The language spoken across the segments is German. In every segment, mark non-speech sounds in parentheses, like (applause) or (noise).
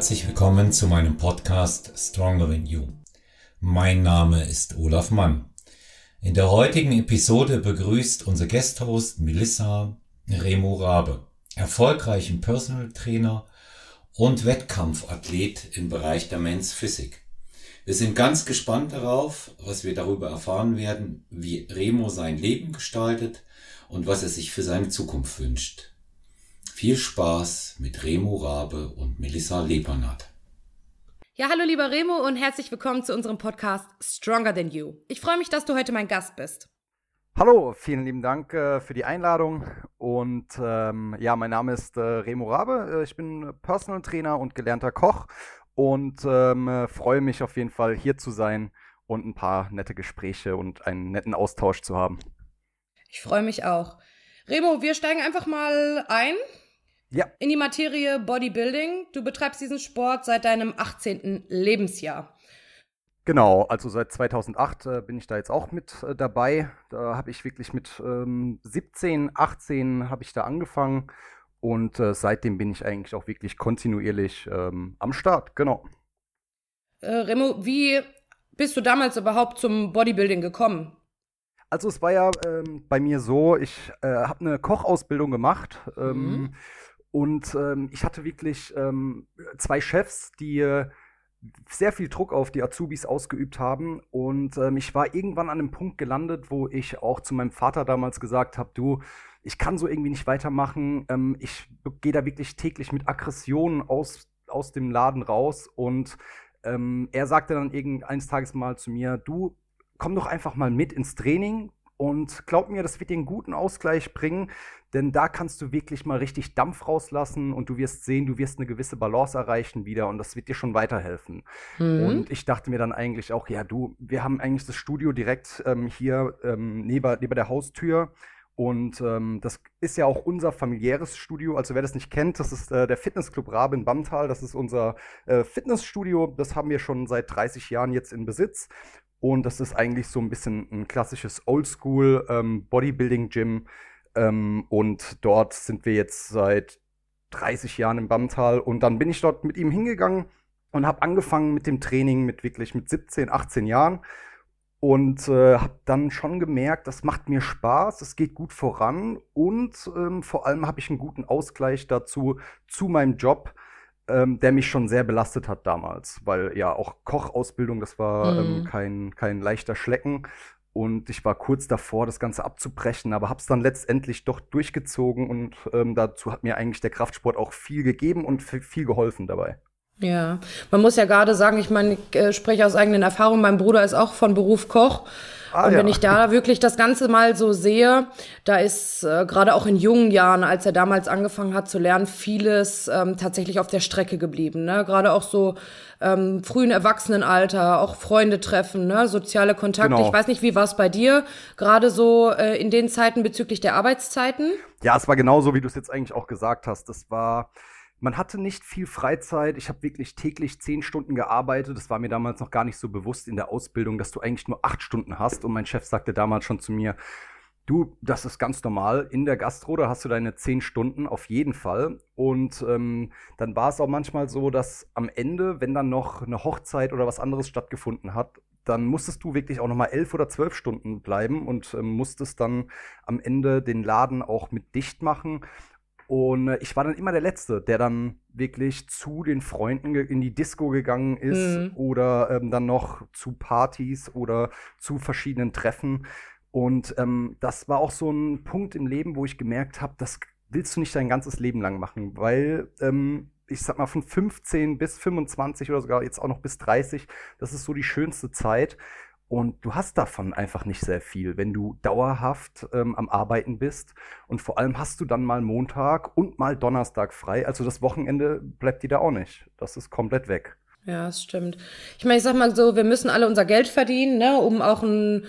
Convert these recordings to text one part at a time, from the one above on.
herzlich willkommen zu meinem Podcast Stronger Than You. Mein Name ist Olaf Mann. In der heutigen Episode begrüßt unser Guesthost Melissa Remo Rabe, erfolgreichen Personal Trainer und Wettkampfathlet im Bereich der Men's Physik. Wir sind ganz gespannt darauf, was wir darüber erfahren werden, wie Remo sein Leben gestaltet und was er sich für seine Zukunft wünscht. Viel Spaß mit Remo Rabe und Melissa Lepernat. Ja, hallo lieber Remo und herzlich willkommen zu unserem Podcast Stronger Than You. Ich freue mich, dass du heute mein Gast bist. Hallo, vielen lieben Dank äh, für die Einladung. Und ähm, ja, mein Name ist äh, Remo Rabe. Äh, ich bin Personal Trainer und gelernter Koch und ähm, äh, freue mich auf jeden Fall hier zu sein und ein paar nette Gespräche und einen netten Austausch zu haben. Ich freue mich auch. Remo, wir steigen einfach mal ein. Ja. In die Materie Bodybuilding. Du betreibst diesen Sport seit deinem 18. Lebensjahr. Genau, also seit 2008 äh, bin ich da jetzt auch mit äh, dabei. Da habe ich wirklich mit ähm, 17, 18 habe ich da angefangen und äh, seitdem bin ich eigentlich auch wirklich kontinuierlich ähm, am Start, genau. Äh, Remo, wie bist du damals überhaupt zum Bodybuilding gekommen? Also es war ja ähm, bei mir so, ich äh, habe eine Kochausbildung gemacht ähm, mhm. Und ähm, ich hatte wirklich ähm, zwei Chefs, die äh, sehr viel Druck auf die Azubis ausgeübt haben. Und ähm, ich war irgendwann an einem Punkt gelandet, wo ich auch zu meinem Vater damals gesagt habe, du, ich kann so irgendwie nicht weitermachen. Ähm, ich gehe da wirklich täglich mit Aggressionen aus, aus dem Laden raus. Und ähm, er sagte dann irgendeines Tages mal zu mir, du, komm doch einfach mal mit ins Training. Und glaub mir, das wird dir einen guten Ausgleich bringen, denn da kannst du wirklich mal richtig Dampf rauslassen und du wirst sehen, du wirst eine gewisse Balance erreichen wieder und das wird dir schon weiterhelfen. Mhm. Und ich dachte mir dann eigentlich auch, ja, du, wir haben eigentlich das Studio direkt ähm, hier ähm, neben, neben der Haustür. Und ähm, das ist ja auch unser familiäres Studio. Also wer das nicht kennt, das ist äh, der Fitnessclub Rabe in Bamtal. Das ist unser äh, Fitnessstudio. Das haben wir schon seit 30 Jahren jetzt in Besitz. Und das ist eigentlich so ein bisschen ein klassisches Oldschool ähm, Bodybuilding-Gym. Ähm, und dort sind wir jetzt seit 30 Jahren im Bamtal. Und dann bin ich dort mit ihm hingegangen und habe angefangen mit dem Training mit wirklich mit 17, 18 Jahren. Und äh, habe dann schon gemerkt, das macht mir Spaß, es geht gut voran und ähm, vor allem habe ich einen guten Ausgleich dazu zu meinem Job ähm, der mich schon sehr belastet hat damals, weil ja auch Kochausbildung, das war ähm, mhm. ähm, kein, kein leichter Schlecken. Und ich war kurz davor, das Ganze abzubrechen, aber habe es dann letztendlich doch durchgezogen und ähm, dazu hat mir eigentlich der Kraftsport auch viel gegeben und viel geholfen dabei. Ja, man muss ja gerade sagen, ich meine, ich äh, spreche aus eigenen Erfahrungen, mein Bruder ist auch von Beruf Koch. Ah, und wenn ja. ich da wirklich das Ganze mal so sehe, da ist äh, gerade auch in jungen Jahren, als er damals angefangen hat zu lernen, vieles ähm, tatsächlich auf der Strecke geblieben. Ne? Gerade auch so ähm, frühen Erwachsenenalter, auch Freunde treffen, ne? soziale Kontakte. Genau. Ich weiß nicht, wie war es bei dir, gerade so äh, in den Zeiten bezüglich der Arbeitszeiten? Ja, es war genauso, wie du es jetzt eigentlich auch gesagt hast. Das war man hatte nicht viel Freizeit. Ich habe wirklich täglich zehn Stunden gearbeitet. Das war mir damals noch gar nicht so bewusst in der Ausbildung, dass du eigentlich nur acht Stunden hast. Und mein Chef sagte damals schon zu mir, du, das ist ganz normal. In der Gastro, da hast du deine zehn Stunden auf jeden Fall. Und ähm, dann war es auch manchmal so, dass am Ende, wenn dann noch eine Hochzeit oder was anderes stattgefunden hat, dann musstest du wirklich auch noch mal elf oder zwölf Stunden bleiben und ähm, musstest dann am Ende den Laden auch mit dicht machen. Und äh, ich war dann immer der Letzte, der dann wirklich zu den Freunden in die Disco gegangen ist mhm. oder ähm, dann noch zu Partys oder zu verschiedenen Treffen. Und ähm, das war auch so ein Punkt im Leben, wo ich gemerkt habe, das willst du nicht dein ganzes Leben lang machen, weil ähm, ich sag mal von 15 bis 25 oder sogar jetzt auch noch bis 30, das ist so die schönste Zeit. Und du hast davon einfach nicht sehr viel, wenn du dauerhaft ähm, am Arbeiten bist. Und vor allem hast du dann mal Montag und mal Donnerstag frei. Also das Wochenende bleibt dir da auch nicht. Das ist komplett weg. Ja, das stimmt. Ich meine, ich sag mal so, wir müssen alle unser Geld verdienen, ne, um auch ein,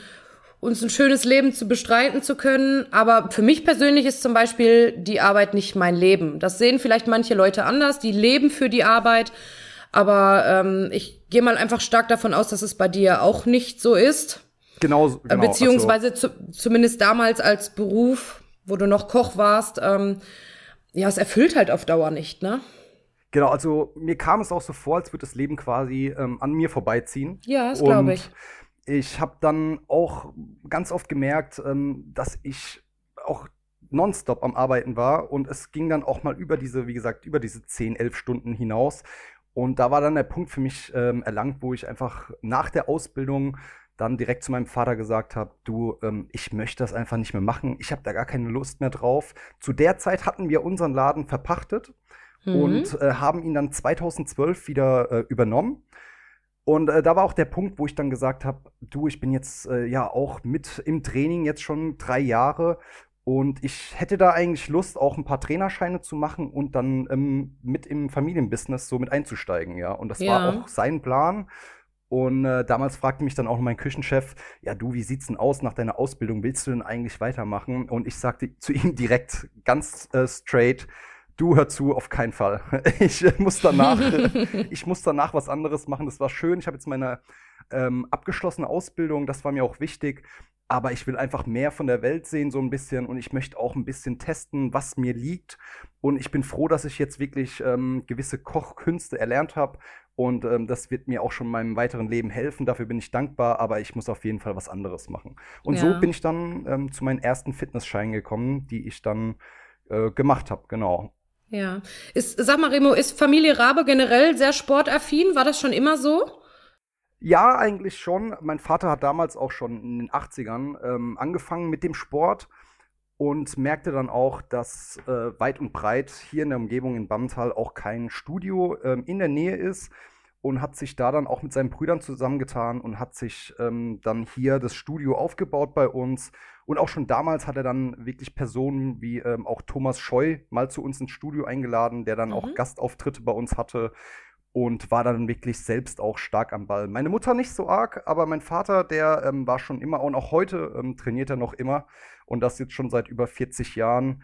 uns ein schönes Leben zu bestreiten zu können. Aber für mich persönlich ist zum Beispiel die Arbeit nicht mein Leben. Das sehen vielleicht manche Leute anders. Die leben für die Arbeit. Aber ähm, ich gehe mal einfach stark davon aus, dass es bei dir auch nicht so ist. Genau. genau Beziehungsweise also. zu, zumindest damals als Beruf, wo du noch Koch warst, ähm, ja, es erfüllt halt auf Dauer nicht, ne? Genau, also mir kam es auch so vor, als würde das Leben quasi ähm, an mir vorbeiziehen. Ja, das glaube ich. Ich habe dann auch ganz oft gemerkt, ähm, dass ich auch nonstop am Arbeiten war und es ging dann auch mal über diese, wie gesagt, über diese 10, 11 Stunden hinaus. Und da war dann der Punkt für mich ähm, erlangt, wo ich einfach nach der Ausbildung dann direkt zu meinem Vater gesagt habe, du, ähm, ich möchte das einfach nicht mehr machen, ich habe da gar keine Lust mehr drauf. Zu der Zeit hatten wir unseren Laden verpachtet mhm. und äh, haben ihn dann 2012 wieder äh, übernommen. Und äh, da war auch der Punkt, wo ich dann gesagt habe, du, ich bin jetzt äh, ja auch mit im Training jetzt schon drei Jahre und ich hätte da eigentlich Lust, auch ein paar Trainerscheine zu machen und dann ähm, mit im Familienbusiness so mit einzusteigen, ja. Und das ja. war auch sein Plan. Und äh, damals fragte mich dann auch mein Küchenchef, ja du, wie sieht's denn aus nach deiner Ausbildung? Willst du denn eigentlich weitermachen? Und ich sagte (laughs) zu ihm direkt ganz äh, straight, du hör zu, auf keinen Fall. (laughs) Ich äh, muss danach, (laughs) ich muss danach was anderes machen. Das war schön. Ich habe jetzt meine ähm, abgeschlossene Ausbildung, das war mir auch wichtig aber ich will einfach mehr von der Welt sehen, so ein bisschen. Und ich möchte auch ein bisschen testen, was mir liegt. Und ich bin froh, dass ich jetzt wirklich ähm, gewisse Kochkünste erlernt habe. Und ähm, das wird mir auch schon in meinem weiteren Leben helfen. Dafür bin ich dankbar, aber ich muss auf jeden Fall was anderes machen. Und ja. so bin ich dann ähm, zu meinen ersten Fitnessscheinen gekommen, die ich dann äh, gemacht habe, genau. Ja. Ist, sag mal, Remo, ist Familie Rabe generell sehr sportaffin? War das schon immer so? Ja, eigentlich schon. Mein Vater hat damals auch schon in den 80ern ähm, angefangen mit dem Sport und merkte dann auch, dass äh, weit und breit hier in der Umgebung in Bammental auch kein Studio ähm, in der Nähe ist und hat sich da dann auch mit seinen Brüdern zusammengetan und hat sich ähm, dann hier das Studio aufgebaut bei uns. Und auch schon damals hat er dann wirklich Personen wie ähm, auch Thomas Scheu mal zu uns ins Studio eingeladen, der dann mhm. auch Gastauftritte bei uns hatte und war dann wirklich selbst auch stark am Ball. Meine Mutter nicht so arg, aber mein Vater, der ähm, war schon immer und auch heute ähm, trainiert er noch immer und das jetzt schon seit über 40 Jahren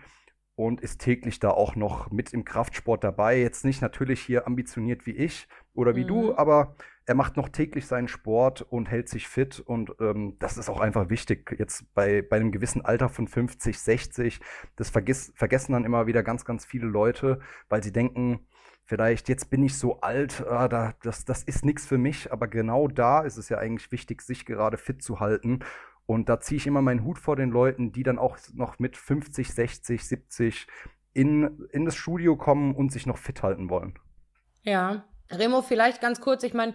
und ist täglich da auch noch mit im Kraftsport dabei. Jetzt nicht natürlich hier ambitioniert wie ich oder wie mhm. du, aber er macht noch täglich seinen Sport und hält sich fit und ähm, das ist auch einfach wichtig. Jetzt bei, bei einem gewissen Alter von 50, 60, das vergiss, vergessen dann immer wieder ganz, ganz viele Leute, weil sie denken, vielleicht jetzt bin ich so alt, ah, da, das, das ist nichts für mich, aber genau da ist es ja eigentlich wichtig, sich gerade fit zu halten. Und da ziehe ich immer meinen Hut vor den Leuten, die dann auch noch mit 50, 60, 70 in, in das Studio kommen und sich noch fit halten wollen. Ja, Remo, vielleicht ganz kurz, ich meine,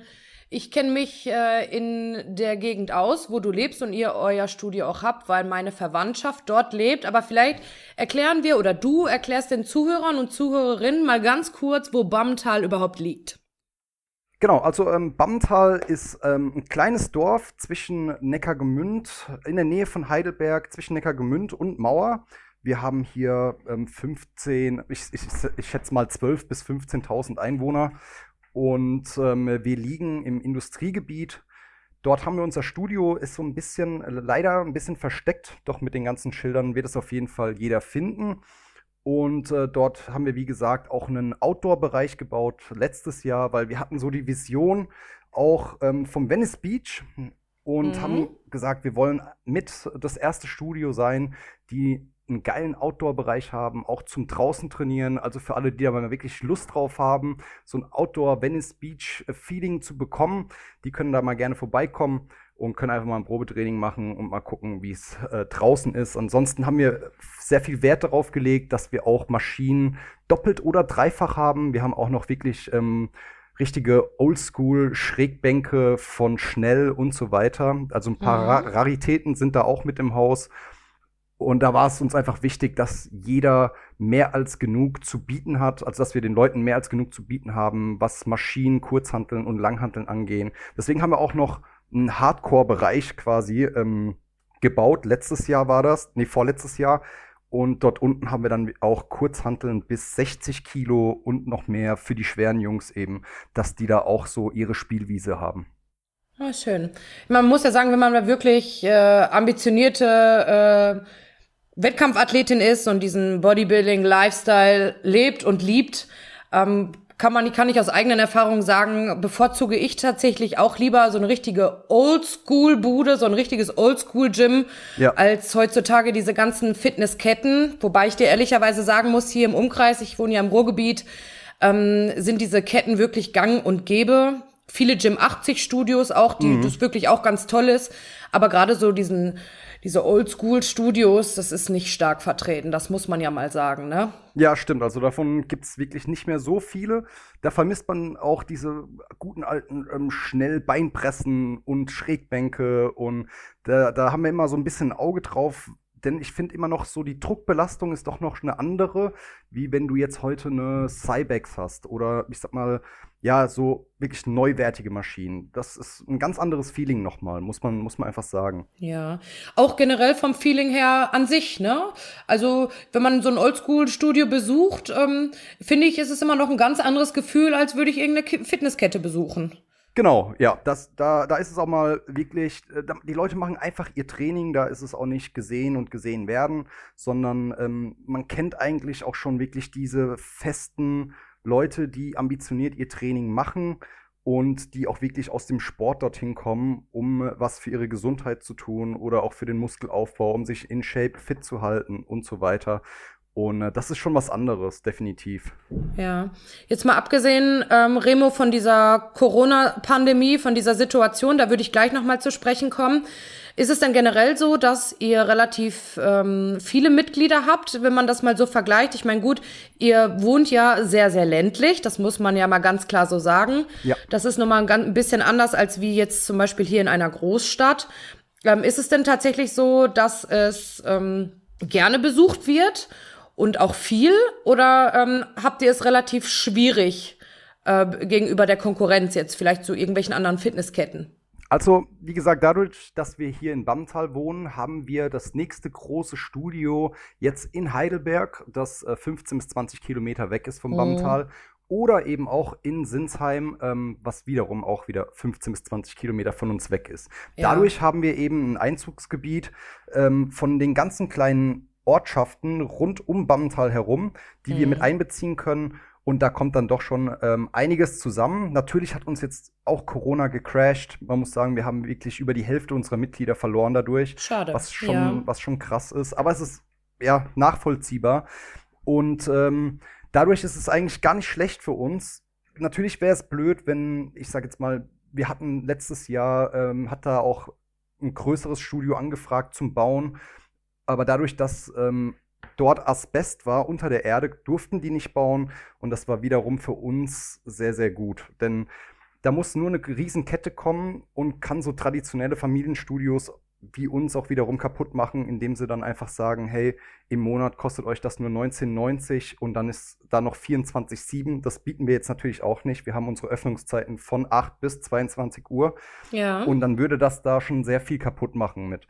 ich kenne mich äh, in der Gegend aus, wo du lebst und ihr euer Studio auch habt, weil meine Verwandtschaft dort lebt. Aber vielleicht erklären wir oder du erklärst den Zuhörern und Zuhörerinnen mal ganz kurz, wo Bammental überhaupt liegt. Genau, also ähm, Bammental ist ähm, ein kleines Dorf zwischen Neckargemünd, in der Nähe von Heidelberg, zwischen Neckargemünd und Mauer. Wir haben hier ähm, 15, ich, ich, ich schätze mal 12.000 bis 15.000 Einwohner und ähm, wir liegen im Industriegebiet. Dort haben wir unser Studio, ist so ein bisschen, leider ein bisschen versteckt, doch mit den ganzen Schildern wird es auf jeden Fall jeder finden. Und äh, dort haben wir, wie gesagt, auch einen Outdoor-Bereich gebaut letztes Jahr, weil wir hatten so die Vision auch ähm, vom Venice Beach und mhm. haben gesagt, wir wollen mit das erste Studio sein, die einen geilen Outdoor-Bereich haben, auch zum draußen trainieren. Also für alle, die da mal wirklich Lust drauf haben, so ein Outdoor-Venice Beach-Feeling zu bekommen, die können da mal gerne vorbeikommen und können einfach mal ein Probetraining machen und mal gucken, wie es äh, draußen ist. Ansonsten haben wir sehr viel Wert darauf gelegt, dass wir auch Maschinen doppelt oder dreifach haben. Wir haben auch noch wirklich ähm, richtige Oldschool-Schrägbänke von Schnell und so weiter. Also ein paar mhm. Ra Raritäten sind da auch mit im Haus. Und da war es uns einfach wichtig, dass jeder mehr als genug zu bieten hat, also dass wir den Leuten mehr als genug zu bieten haben, was Maschinen, Kurzhanteln und Langhanteln angehen. Deswegen haben wir auch noch einen Hardcore-Bereich quasi ähm, gebaut. Letztes Jahr war das, nee, vorletztes Jahr. Und dort unten haben wir dann auch Kurzhanteln bis 60 Kilo und noch mehr für die schweren Jungs eben, dass die da auch so ihre Spielwiese haben. Ah, schön. Man muss ja sagen, wenn man da wirklich äh, ambitionierte äh, Wettkampfathletin ist und diesen Bodybuilding-Lifestyle lebt und liebt, ähm, kann man, kann ich aus eigenen Erfahrungen sagen, bevorzuge ich tatsächlich auch lieber so eine richtige Oldschool-Bude, so ein richtiges Oldschool-Gym, ja. als heutzutage diese ganzen Fitnessketten. Wobei ich dir ehrlicherweise sagen muss, hier im Umkreis, ich wohne ja im Ruhrgebiet, ähm, sind diese Ketten wirklich gang und gäbe. Viele Gym 80 Studios auch, die mhm. das wirklich auch ganz toll ist. Aber gerade so diesen diese Oldschool-Studios, das ist nicht stark vertreten, das muss man ja mal sagen, ne? Ja, stimmt. Also davon gibt's wirklich nicht mehr so viele. Da vermisst man auch diese guten alten ähm, Schnellbeinpressen und Schrägbänke und da, da haben wir immer so ein bisschen ein Auge drauf, denn ich finde immer noch so, die Druckbelastung ist doch noch eine andere, wie wenn du jetzt heute eine Cybex hast oder ich sag mal, ja, so wirklich neuwertige Maschinen. Das ist ein ganz anderes Feeling nochmal, muss man, muss man einfach sagen. Ja, auch generell vom Feeling her an sich, ne? Also, wenn man so ein Oldschool-Studio besucht, ähm, finde ich, ist es immer noch ein ganz anderes Gefühl, als würde ich irgendeine Fitnesskette besuchen. Genau, ja, das, da, da ist es auch mal wirklich, äh, die Leute machen einfach ihr Training, da ist es auch nicht gesehen und gesehen werden, sondern ähm, man kennt eigentlich auch schon wirklich diese festen Leute, die ambitioniert ihr Training machen und die auch wirklich aus dem Sport dorthin kommen, um was für ihre Gesundheit zu tun oder auch für den Muskelaufbau, um sich in Shape fit zu halten und so weiter. Und äh, das ist schon was anderes, definitiv. Ja, jetzt mal abgesehen, ähm, Remo, von dieser Corona-Pandemie, von dieser Situation, da würde ich gleich nochmal zu sprechen kommen. Ist es denn generell so, dass ihr relativ ähm, viele Mitglieder habt, wenn man das mal so vergleicht? Ich meine, gut, ihr wohnt ja sehr, sehr ländlich, das muss man ja mal ganz klar so sagen. Ja. Das ist nochmal ein, ein bisschen anders als wie jetzt zum Beispiel hier in einer Großstadt. Ähm, ist es denn tatsächlich so, dass es ähm, gerne besucht wird? Und auch viel? Oder ähm, habt ihr es relativ schwierig äh, gegenüber der Konkurrenz jetzt, vielleicht zu irgendwelchen anderen Fitnessketten? Also, wie gesagt, dadurch, dass wir hier in Bammental wohnen, haben wir das nächste große Studio jetzt in Heidelberg, das äh, 15 bis 20 Kilometer weg ist vom mhm. Bammental. Oder eben auch in Sinsheim, ähm, was wiederum auch wieder 15 bis 20 Kilometer von uns weg ist. Ja. Dadurch haben wir eben ein Einzugsgebiet ähm, von den ganzen kleinen Ortschaften rund um Bammental herum, die mhm. wir mit mhm. einbeziehen können. Und da kommt dann doch schon ähm, einiges zusammen. Natürlich hat uns jetzt auch Corona gecrashed. Man muss sagen, wir haben wirklich über die Hälfte unserer Mitglieder verloren dadurch. Schade. Was schon, ja. was schon krass ist. Aber es ist ja nachvollziehbar. Und ähm, dadurch ist es eigentlich gar nicht schlecht für uns. Natürlich wäre es blöd, wenn, ich sage jetzt mal, wir hatten letztes Jahr, ähm, hat da auch ein größeres Studio angefragt zum Bauen aber dadurch, dass ähm, dort Asbest war unter der Erde, durften die nicht bauen und das war wiederum für uns sehr, sehr gut. Denn da muss nur eine Riesenkette kommen und kann so traditionelle Familienstudios wie uns auch wiederum kaputt machen, indem sie dann einfach sagen, hey, im Monat kostet euch das nur 19,90 und dann ist da noch 24,7. Das bieten wir jetzt natürlich auch nicht. Wir haben unsere Öffnungszeiten von 8 bis 22 Uhr. Ja. Und dann würde das da schon sehr viel kaputt machen mit.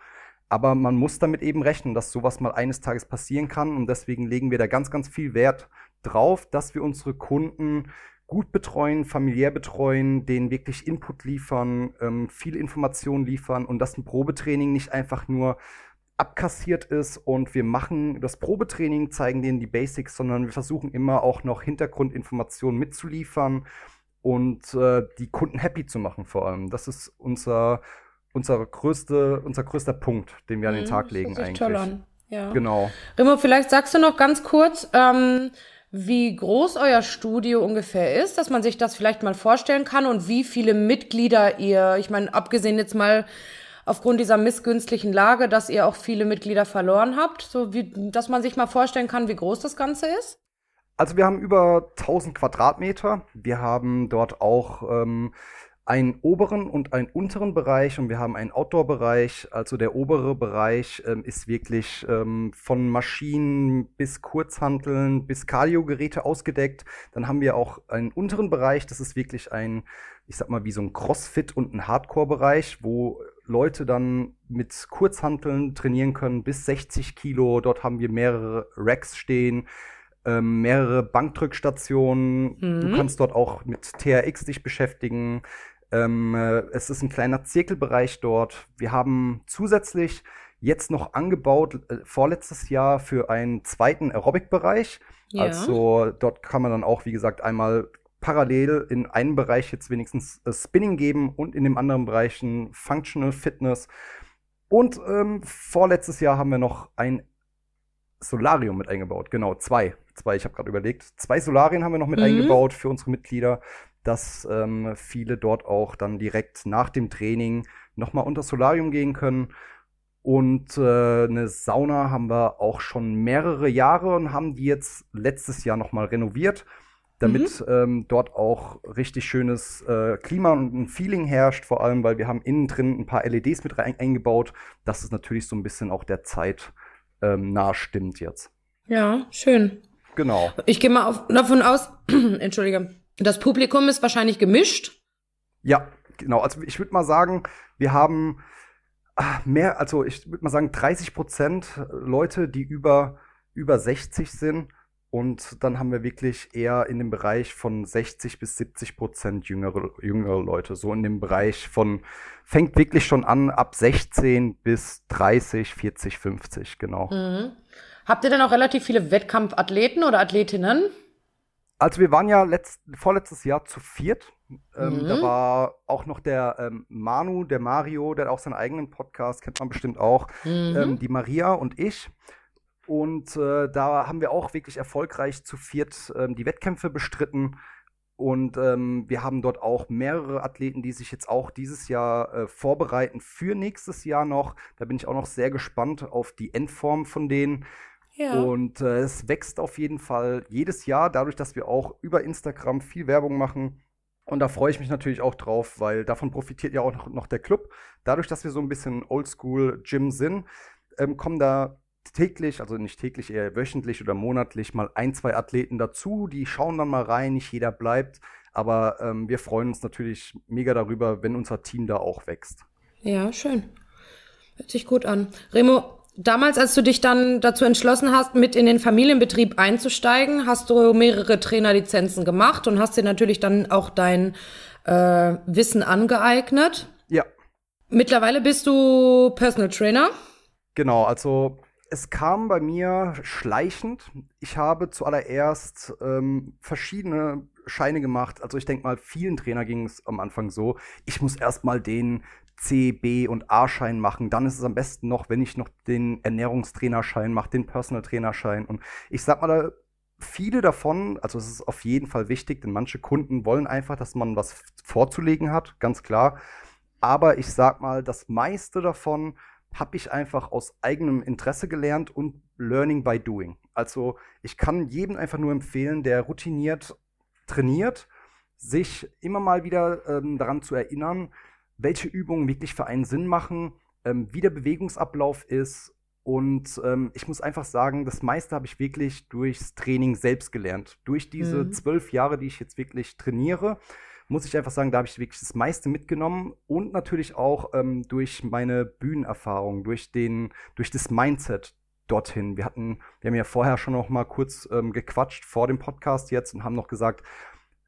Aber man muss damit eben rechnen, dass sowas mal eines Tages passieren kann. Und deswegen legen wir da ganz, ganz viel Wert drauf, dass wir unsere Kunden gut betreuen, familiär betreuen, denen wirklich Input liefern, ähm, viel Information liefern und dass ein Probetraining nicht einfach nur abkassiert ist und wir machen das Probetraining, zeigen denen die Basics, sondern wir versuchen immer auch noch Hintergrundinformationen mitzuliefern und äh, die Kunden happy zu machen vor allem. Das ist unser unser, größte, unser größter Punkt, den wir an den mhm, Tag legen eigentlich. Toll an. Ja. Genau. Remo, vielleicht sagst du noch ganz kurz, ähm, wie groß euer Studio ungefähr ist, dass man sich das vielleicht mal vorstellen kann und wie viele Mitglieder ihr, ich meine, abgesehen jetzt mal aufgrund dieser missgünstiglichen Lage, dass ihr auch viele Mitglieder verloren habt, so wie, dass man sich mal vorstellen kann, wie groß das Ganze ist? Also wir haben über 1000 Quadratmeter. Wir haben dort auch ähm, einen oberen und einen unteren Bereich und wir haben einen Outdoor-Bereich. Also der obere Bereich ähm, ist wirklich ähm, von Maschinen bis Kurzhanteln bis Cardio-Geräte ausgedeckt. Dann haben wir auch einen unteren Bereich, das ist wirklich ein, ich sag mal, wie so ein Crossfit und ein Hardcore-Bereich, wo Leute dann mit Kurzhanteln trainieren können bis 60 Kilo. Dort haben wir mehrere Racks stehen. Ähm, mehrere Bankdrückstationen. Mhm. Du kannst dort auch mit TRX dich beschäftigen. Ähm, äh, es ist ein kleiner Zirkelbereich dort. Wir haben zusätzlich jetzt noch angebaut, äh, vorletztes Jahr für einen zweiten Aerobic-Bereich. Ja. Also dort kann man dann auch, wie gesagt, einmal parallel in einem Bereich jetzt wenigstens äh, Spinning geben und in dem anderen Bereich ein Functional Fitness. Und ähm, vorletztes Jahr haben wir noch ein Solarium mit eingebaut. Genau, zwei. zwei, ich habe gerade überlegt, zwei Solarien haben wir noch mit mhm. eingebaut für unsere Mitglieder, dass ähm, viele dort auch dann direkt nach dem Training nochmal unter Solarium gehen können. Und äh, eine Sauna haben wir auch schon mehrere Jahre und haben die jetzt letztes Jahr nochmal renoviert damit mhm. ähm, dort auch richtig schönes äh, Klima und ein Feeling herrscht, vor allem, weil wir haben innen drin ein paar LEDs mit rein, eingebaut, dass es natürlich so ein bisschen auch der Zeit ähm, nahe stimmt jetzt. Ja, schön. Genau. Ich gehe mal auf, davon aus, (clears throat) entschuldige, das Publikum ist wahrscheinlich gemischt. Ja, genau. Also ich würde mal sagen, wir haben ah, mehr, also ich würde mal sagen 30 Prozent Leute, die über über 60 sind und dann haben wir wirklich eher in dem Bereich von 60 bis 70 Prozent jüngere, jüngere Leute. So in dem Bereich von, fängt wirklich schon an ab 16 bis 30, 40, 50, genau. Mhm. Habt ihr denn auch relativ viele Wettkampfathleten oder Athletinnen? Also wir waren ja letzt, vorletztes Jahr zu viert. Ähm, mhm. Da war auch noch der ähm, Manu, der Mario, der hat auch seinen eigenen Podcast, kennt man bestimmt auch. Mhm. Ähm, die Maria und ich. Und äh, da haben wir auch wirklich erfolgreich zu viert ähm, die Wettkämpfe bestritten. Und ähm, wir haben dort auch mehrere Athleten, die sich jetzt auch dieses Jahr äh, vorbereiten für nächstes Jahr noch. Da bin ich auch noch sehr gespannt auf die Endform von denen. Ja. Und äh, es wächst auf jeden Fall jedes Jahr, dadurch, dass wir auch über Instagram viel Werbung machen. Und da freue ich mich natürlich auch drauf, weil davon profitiert ja auch noch, noch der Club. Dadurch, dass wir so ein bisschen Oldschool-Gym sind, ähm, kommen da täglich, also nicht täglich, eher wöchentlich oder monatlich mal ein, zwei Athleten dazu. Die schauen dann mal rein, nicht jeder bleibt. Aber ähm, wir freuen uns natürlich mega darüber, wenn unser Team da auch wächst. Ja, schön. Hört sich gut an. Remo, damals, als du dich dann dazu entschlossen hast, mit in den Familienbetrieb einzusteigen, hast du mehrere Trainerlizenzen gemacht und hast dir natürlich dann auch dein äh, Wissen angeeignet. Ja. Mittlerweile bist du Personal Trainer. Genau, also es kam bei mir schleichend. Ich habe zuallererst ähm, verschiedene Scheine gemacht. Also ich denke mal, vielen Trainer ging es am Anfang so. Ich muss erst mal den C, B und A-Schein machen. Dann ist es am besten noch, wenn ich noch den Ernährungstrainerschein mache, den Personal Trainerschein. Und ich sag mal, viele davon, also es ist auf jeden Fall wichtig, denn manche Kunden wollen einfach, dass man was vorzulegen hat, ganz klar. Aber ich sag mal, das meiste davon habe ich einfach aus eigenem Interesse gelernt und Learning by Doing. Also ich kann jedem einfach nur empfehlen, der routiniert trainiert, sich immer mal wieder ähm, daran zu erinnern, welche Übungen wirklich für einen Sinn machen, ähm, wie der Bewegungsablauf ist. Und ähm, ich muss einfach sagen, das meiste habe ich wirklich durchs Training selbst gelernt. Durch diese mhm. zwölf Jahre, die ich jetzt wirklich trainiere, muss ich einfach sagen, da habe ich wirklich das meiste mitgenommen und natürlich auch ähm, durch meine Bühnenerfahrung, durch den, durch das Mindset dorthin. Wir hatten, wir haben ja vorher schon noch mal kurz ähm, gequatscht vor dem Podcast jetzt und haben noch gesagt,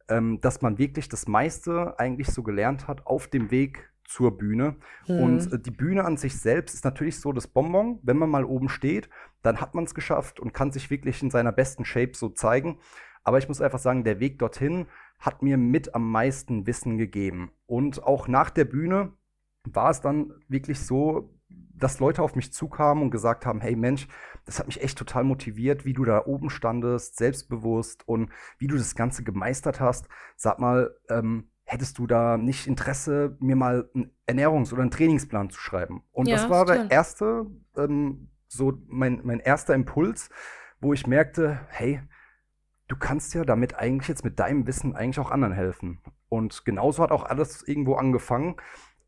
ähm, dass man wirklich das meiste eigentlich so gelernt hat auf dem Weg zur Bühne. Mhm. Und äh, die Bühne an sich selbst ist natürlich so das Bonbon. Wenn man mal oben steht, dann hat man es geschafft und kann sich wirklich in seiner besten Shape so zeigen. Aber ich muss einfach sagen, der Weg dorthin hat mir mit am meisten Wissen gegeben. Und auch nach der Bühne war es dann wirklich so, dass Leute auf mich zukamen und gesagt haben, hey Mensch, das hat mich echt total motiviert, wie du da oben standest, selbstbewusst und wie du das Ganze gemeistert hast. Sag mal, ähm, hättest du da nicht Interesse, mir mal einen Ernährungs- oder einen Trainingsplan zu schreiben? Und ja, das war der erste, ähm, so mein, mein erster Impuls, wo ich merkte, hey, du kannst ja damit eigentlich jetzt mit deinem Wissen eigentlich auch anderen helfen. Und genauso hat auch alles irgendwo angefangen.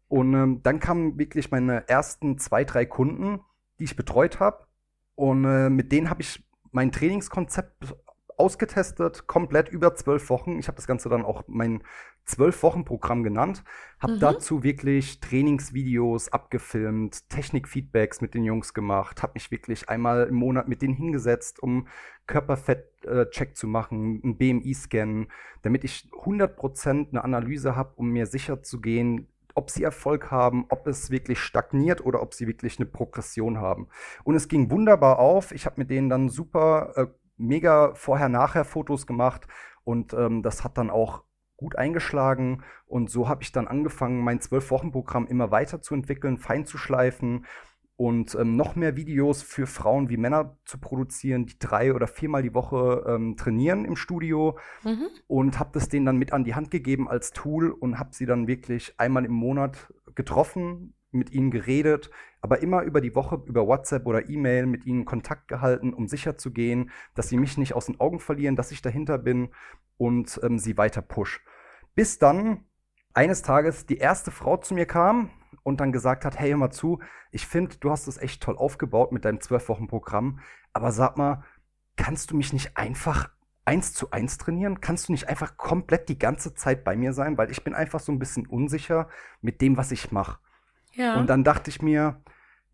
Und ähm, dann kamen wirklich meine ersten zwei, drei Kunden, die ich betreut habe. Und äh, mit denen habe ich mein Trainingskonzept ausgetestet, komplett über zwölf Wochen. Ich habe das Ganze dann auch mein zwölf Wochen Programm genannt, habe mhm. dazu wirklich Trainingsvideos abgefilmt, Technikfeedbacks mit den Jungs gemacht, habe mich wirklich einmal im Monat mit denen hingesetzt, um Körperfett-Check äh, zu machen, einen BMI-Scan, damit ich 100% eine Analyse habe, um mir sicher zu gehen, ob sie Erfolg haben, ob es wirklich stagniert oder ob sie wirklich eine Progression haben. Und es ging wunderbar auf. Ich habe mit denen dann super, äh, mega Vorher-Nachher-Fotos gemacht und ähm, das hat dann auch gut eingeschlagen und so habe ich dann angefangen, mein zwölf Wochen Programm immer weiter zu entwickeln, fein zu schleifen und ähm, noch mehr Videos für Frauen wie Männer zu produzieren, die drei oder viermal die Woche ähm, trainieren im Studio mhm. und habe das denen dann mit an die Hand gegeben als Tool und habe sie dann wirklich einmal im Monat getroffen, mit ihnen geredet, aber immer über die Woche über WhatsApp oder E-Mail mit ihnen Kontakt gehalten, um sicher zu gehen, dass sie mich nicht aus den Augen verlieren, dass ich dahinter bin und ähm, sie weiter push. Bis dann eines Tages die erste Frau zu mir kam und dann gesagt hat, hey, hör mal zu, ich finde, du hast es echt toll aufgebaut mit deinem zwölf Wochen Programm, aber sag mal, kannst du mich nicht einfach eins zu eins trainieren? Kannst du nicht einfach komplett die ganze Zeit bei mir sein? Weil ich bin einfach so ein bisschen unsicher mit dem, was ich mache. Ja. Und dann dachte ich mir,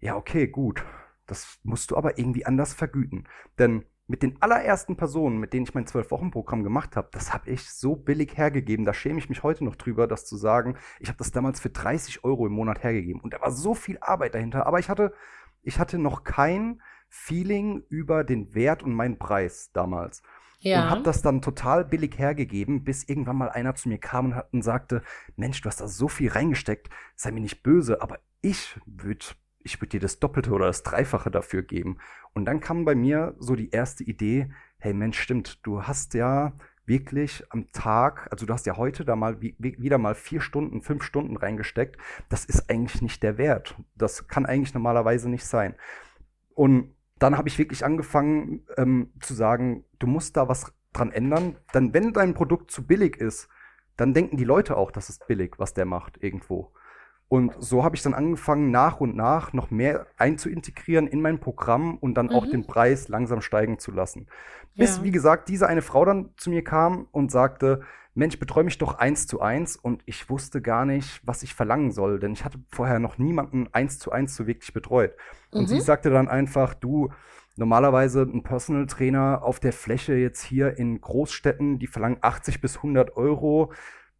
ja, okay, gut. Das musst du aber irgendwie anders vergüten. Denn mit den allerersten Personen, mit denen ich mein Zwölf-Wochen-Programm gemacht habe, das habe ich so billig hergegeben. Da schäme ich mich heute noch drüber, das zu sagen. Ich habe das damals für 30 Euro im Monat hergegeben. Und da war so viel Arbeit dahinter. Aber ich hatte, ich hatte noch kein Feeling über den Wert und meinen Preis damals. Ja. Und habe das dann total billig hergegeben, bis irgendwann mal einer zu mir kam und, hat, und sagte, Mensch, du hast da so viel reingesteckt, sei mir nicht böse, aber ich würde ich würde dir das Doppelte oder das Dreifache dafür geben. Und dann kam bei mir so die erste Idee, hey Mensch, stimmt, du hast ja wirklich am Tag, also du hast ja heute da mal wie, wieder mal vier Stunden, fünf Stunden reingesteckt. Das ist eigentlich nicht der Wert. Das kann eigentlich normalerweise nicht sein. Und dann habe ich wirklich angefangen ähm, zu sagen, du musst da was dran ändern. Denn wenn dein Produkt zu billig ist, dann denken die Leute auch, das ist billig, was der macht irgendwo. Und so habe ich dann angefangen, nach und nach noch mehr einzuintegrieren in mein Programm und dann mhm. auch den Preis langsam steigen zu lassen. Bis, ja. wie gesagt, diese eine Frau dann zu mir kam und sagte, Mensch, betreue mich doch eins zu eins. Und ich wusste gar nicht, was ich verlangen soll, denn ich hatte vorher noch niemanden eins zu eins so wirklich betreut. Und mhm. sie sagte dann einfach, du, normalerweise ein Personal Trainer auf der Fläche jetzt hier in Großstädten, die verlangen 80 bis 100 Euro.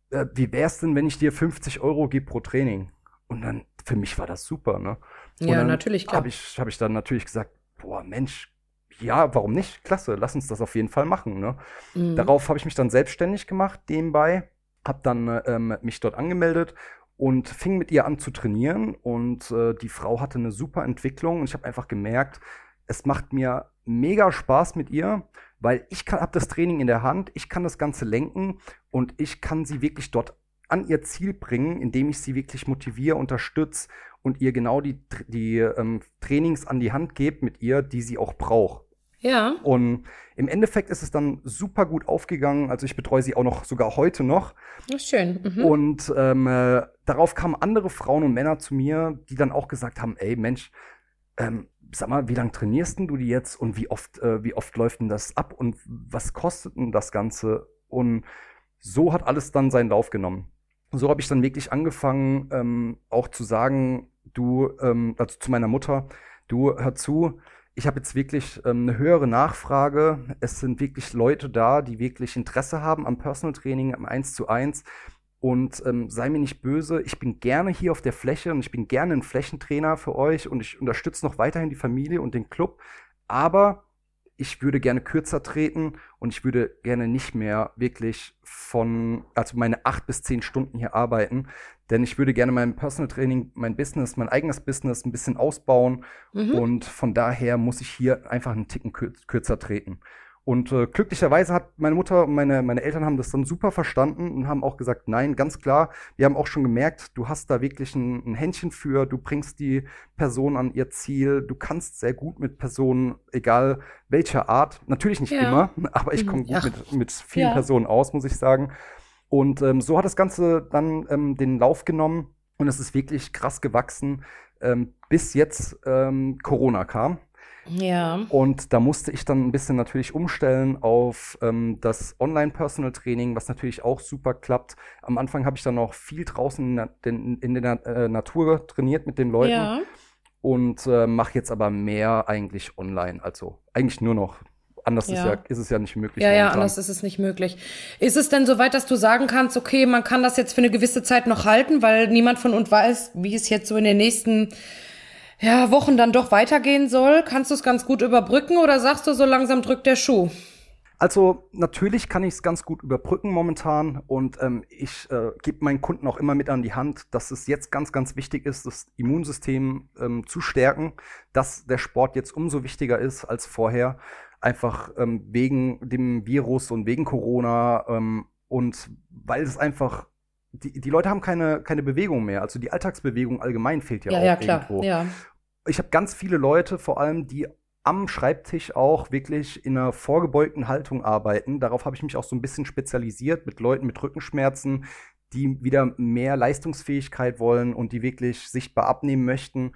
Äh, wie wär's denn, wenn ich dir 50 Euro gebe pro Training? Und dann, für mich war das super, ne? Und ja, natürlich, klar. Habe ich, hab ich dann natürlich gesagt, boah, Mensch, ja, warum nicht? Klasse, lass uns das auf jeden Fall machen, ne? Mhm. Darauf habe ich mich dann selbstständig gemacht, nebenbei, habe dann ähm, mich dort angemeldet und fing mit ihr an zu trainieren und äh, die Frau hatte eine super Entwicklung und ich habe einfach gemerkt, es macht mir mega Spaß mit ihr, weil ich habe das Training in der Hand, ich kann das Ganze lenken und ich kann sie wirklich dort an ihr Ziel bringen, indem ich sie wirklich motiviere, unterstütze und ihr genau die, die ähm, Trainings an die Hand gebe mit ihr, die sie auch braucht. Ja. Und im Endeffekt ist es dann super gut aufgegangen. Also ich betreue sie auch noch sogar heute noch. Schön. Mhm. Und ähm, äh, darauf kamen andere Frauen und Männer zu mir, die dann auch gesagt haben: Ey, Mensch, ähm, sag mal, wie lange trainierst denn du die jetzt und wie oft, äh, wie oft läuft denn das ab und was kostet denn das Ganze? Und so hat alles dann seinen Lauf genommen so habe ich dann wirklich angefangen, ähm, auch zu sagen, du, ähm, also zu meiner Mutter, du, hör zu, ich habe jetzt wirklich ähm, eine höhere Nachfrage. Es sind wirklich Leute da, die wirklich Interesse haben am Personal Training, am 1 zu 1. Und ähm, sei mir nicht böse, ich bin gerne hier auf der Fläche und ich bin gerne ein Flächentrainer für euch und ich unterstütze noch weiterhin die Familie und den Club. Aber ich würde gerne kürzer treten und ich würde gerne nicht mehr wirklich von, also meine acht bis zehn Stunden hier arbeiten, denn ich würde gerne mein Personal Training, mein Business, mein eigenes Business ein bisschen ausbauen mhm. und von daher muss ich hier einfach einen Ticken kürzer treten. Und äh, glücklicherweise hat meine Mutter und meine, meine Eltern haben das dann super verstanden und haben auch gesagt, nein, ganz klar, wir haben auch schon gemerkt, du hast da wirklich ein, ein Händchen für, du bringst die Person an ihr Ziel, du kannst sehr gut mit Personen, egal welcher Art, natürlich nicht ja. immer, aber ich komme gut mit, mit vielen ja. Personen aus, muss ich sagen. Und ähm, so hat das Ganze dann ähm, den Lauf genommen und es ist wirklich krass gewachsen, ähm, bis jetzt ähm, Corona kam. Ja. Und da musste ich dann ein bisschen natürlich umstellen auf ähm, das Online-Personal-Training, was natürlich auch super klappt. Am Anfang habe ich dann noch viel draußen in, den, in der äh, Natur trainiert mit den Leuten. Ja. Und äh, mache jetzt aber mehr eigentlich online. Also eigentlich nur noch anders ja. Ist, ja, ist, es ja nicht möglich. Ja, momentan. ja, anders ist es nicht möglich. Ist es denn so weit, dass du sagen kannst, okay, man kann das jetzt für eine gewisse Zeit noch halten, weil niemand von uns weiß, wie es jetzt so in den nächsten ja, Wochen dann doch weitergehen soll? Kannst du es ganz gut überbrücken oder sagst du, so langsam drückt der Schuh? Also natürlich kann ich es ganz gut überbrücken momentan und ähm, ich äh, gebe meinen Kunden auch immer mit an die Hand, dass es jetzt ganz, ganz wichtig ist, das Immunsystem ähm, zu stärken, dass der Sport jetzt umso wichtiger ist als vorher, einfach ähm, wegen dem Virus und wegen Corona ähm, und weil es einfach die, die Leute haben keine, keine Bewegung mehr. Also die Alltagsbewegung allgemein fehlt ja, ja auch ja, klar. irgendwo. Ja. Ich habe ganz viele Leute, vor allem, die am Schreibtisch auch wirklich in einer vorgebeugten Haltung arbeiten. Darauf habe ich mich auch so ein bisschen spezialisiert mit Leuten mit Rückenschmerzen, die wieder mehr Leistungsfähigkeit wollen und die wirklich sichtbar abnehmen möchten.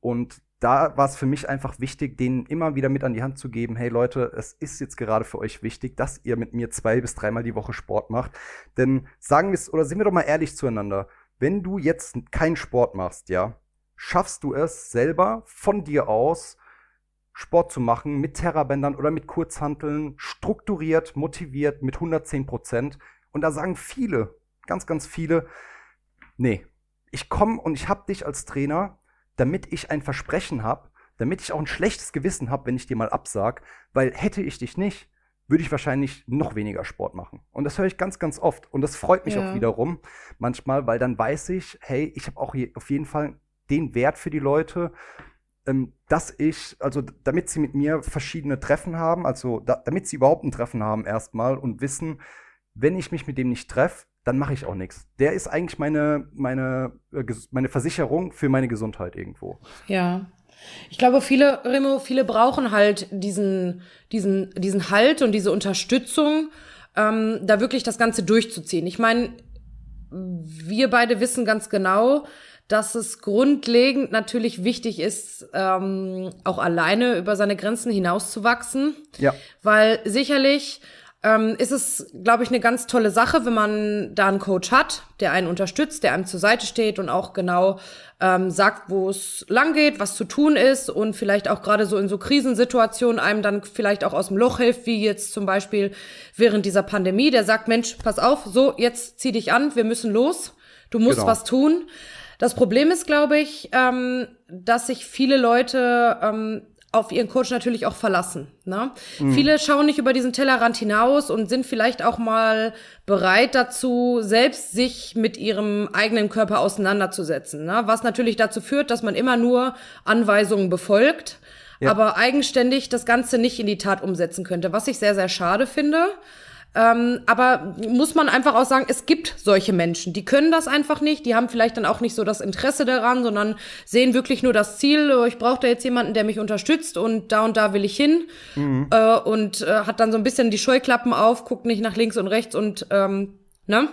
Und da war es für mich einfach wichtig, denen immer wieder mit an die Hand zu geben, hey Leute, es ist jetzt gerade für euch wichtig, dass ihr mit mir zwei bis dreimal die Woche Sport macht. Denn sagen wir es, oder sind wir doch mal ehrlich zueinander, wenn du jetzt keinen Sport machst, ja, schaffst du es selber von dir aus, Sport zu machen mit Terrabändern oder mit Kurzhanteln, strukturiert, motiviert, mit 110 Prozent. Und da sagen viele, ganz, ganz viele, nee, ich komme und ich habe dich als Trainer, damit ich ein Versprechen habe, damit ich auch ein schlechtes Gewissen habe, wenn ich dir mal absag, weil hätte ich dich nicht, würde ich wahrscheinlich noch weniger Sport machen. Und das höre ich ganz, ganz oft. Und das freut mich ja. auch wiederum manchmal, weil dann weiß ich, hey, ich habe auch je, auf jeden Fall den Wert für die Leute ähm, dass ich, also damit sie mit mir verschiedene Treffen haben, also da, damit sie überhaupt ein Treffen haben erstmal und wissen, wenn ich mich mit dem nicht treffe, dann mache ich auch nichts. Der ist eigentlich meine, meine, äh, meine Versicherung für meine Gesundheit irgendwo. Ja. Ich glaube, viele, Remo, viele brauchen halt diesen, diesen, diesen Halt und diese Unterstützung, ähm, da wirklich das Ganze durchzuziehen. Ich meine, wir beide wissen ganz genau, dass es grundlegend natürlich wichtig ist, ähm, auch alleine über seine Grenzen hinauszuwachsen. Ja. Weil sicherlich ähm, ist es, glaube ich, eine ganz tolle Sache, wenn man da einen Coach hat, der einen unterstützt, der einem zur Seite steht und auch genau ähm, sagt, wo es lang geht, was zu tun ist und vielleicht auch gerade so in so Krisensituationen einem dann vielleicht auch aus dem Loch hilft, wie jetzt zum Beispiel während dieser Pandemie, der sagt, Mensch, pass auf, so, jetzt zieh dich an, wir müssen los, du musst genau. was tun. Das Problem ist, glaube ich, ähm, dass sich viele Leute ähm, auf ihren Coach natürlich auch verlassen. Ne? Mhm. Viele schauen nicht über diesen Tellerrand hinaus und sind vielleicht auch mal bereit dazu, selbst sich mit ihrem eigenen Körper auseinanderzusetzen. Ne? Was natürlich dazu führt, dass man immer nur Anweisungen befolgt, ja. aber eigenständig das Ganze nicht in die Tat umsetzen könnte. Was ich sehr, sehr schade finde. Ähm, aber muss man einfach auch sagen, es gibt solche Menschen, die können das einfach nicht, die haben vielleicht dann auch nicht so das Interesse daran, sondern sehen wirklich nur das Ziel, oh, ich brauche da jetzt jemanden, der mich unterstützt und da und da will ich hin mhm. äh, und äh, hat dann so ein bisschen die Scheuklappen auf, guckt nicht nach links und rechts und ähm, ne?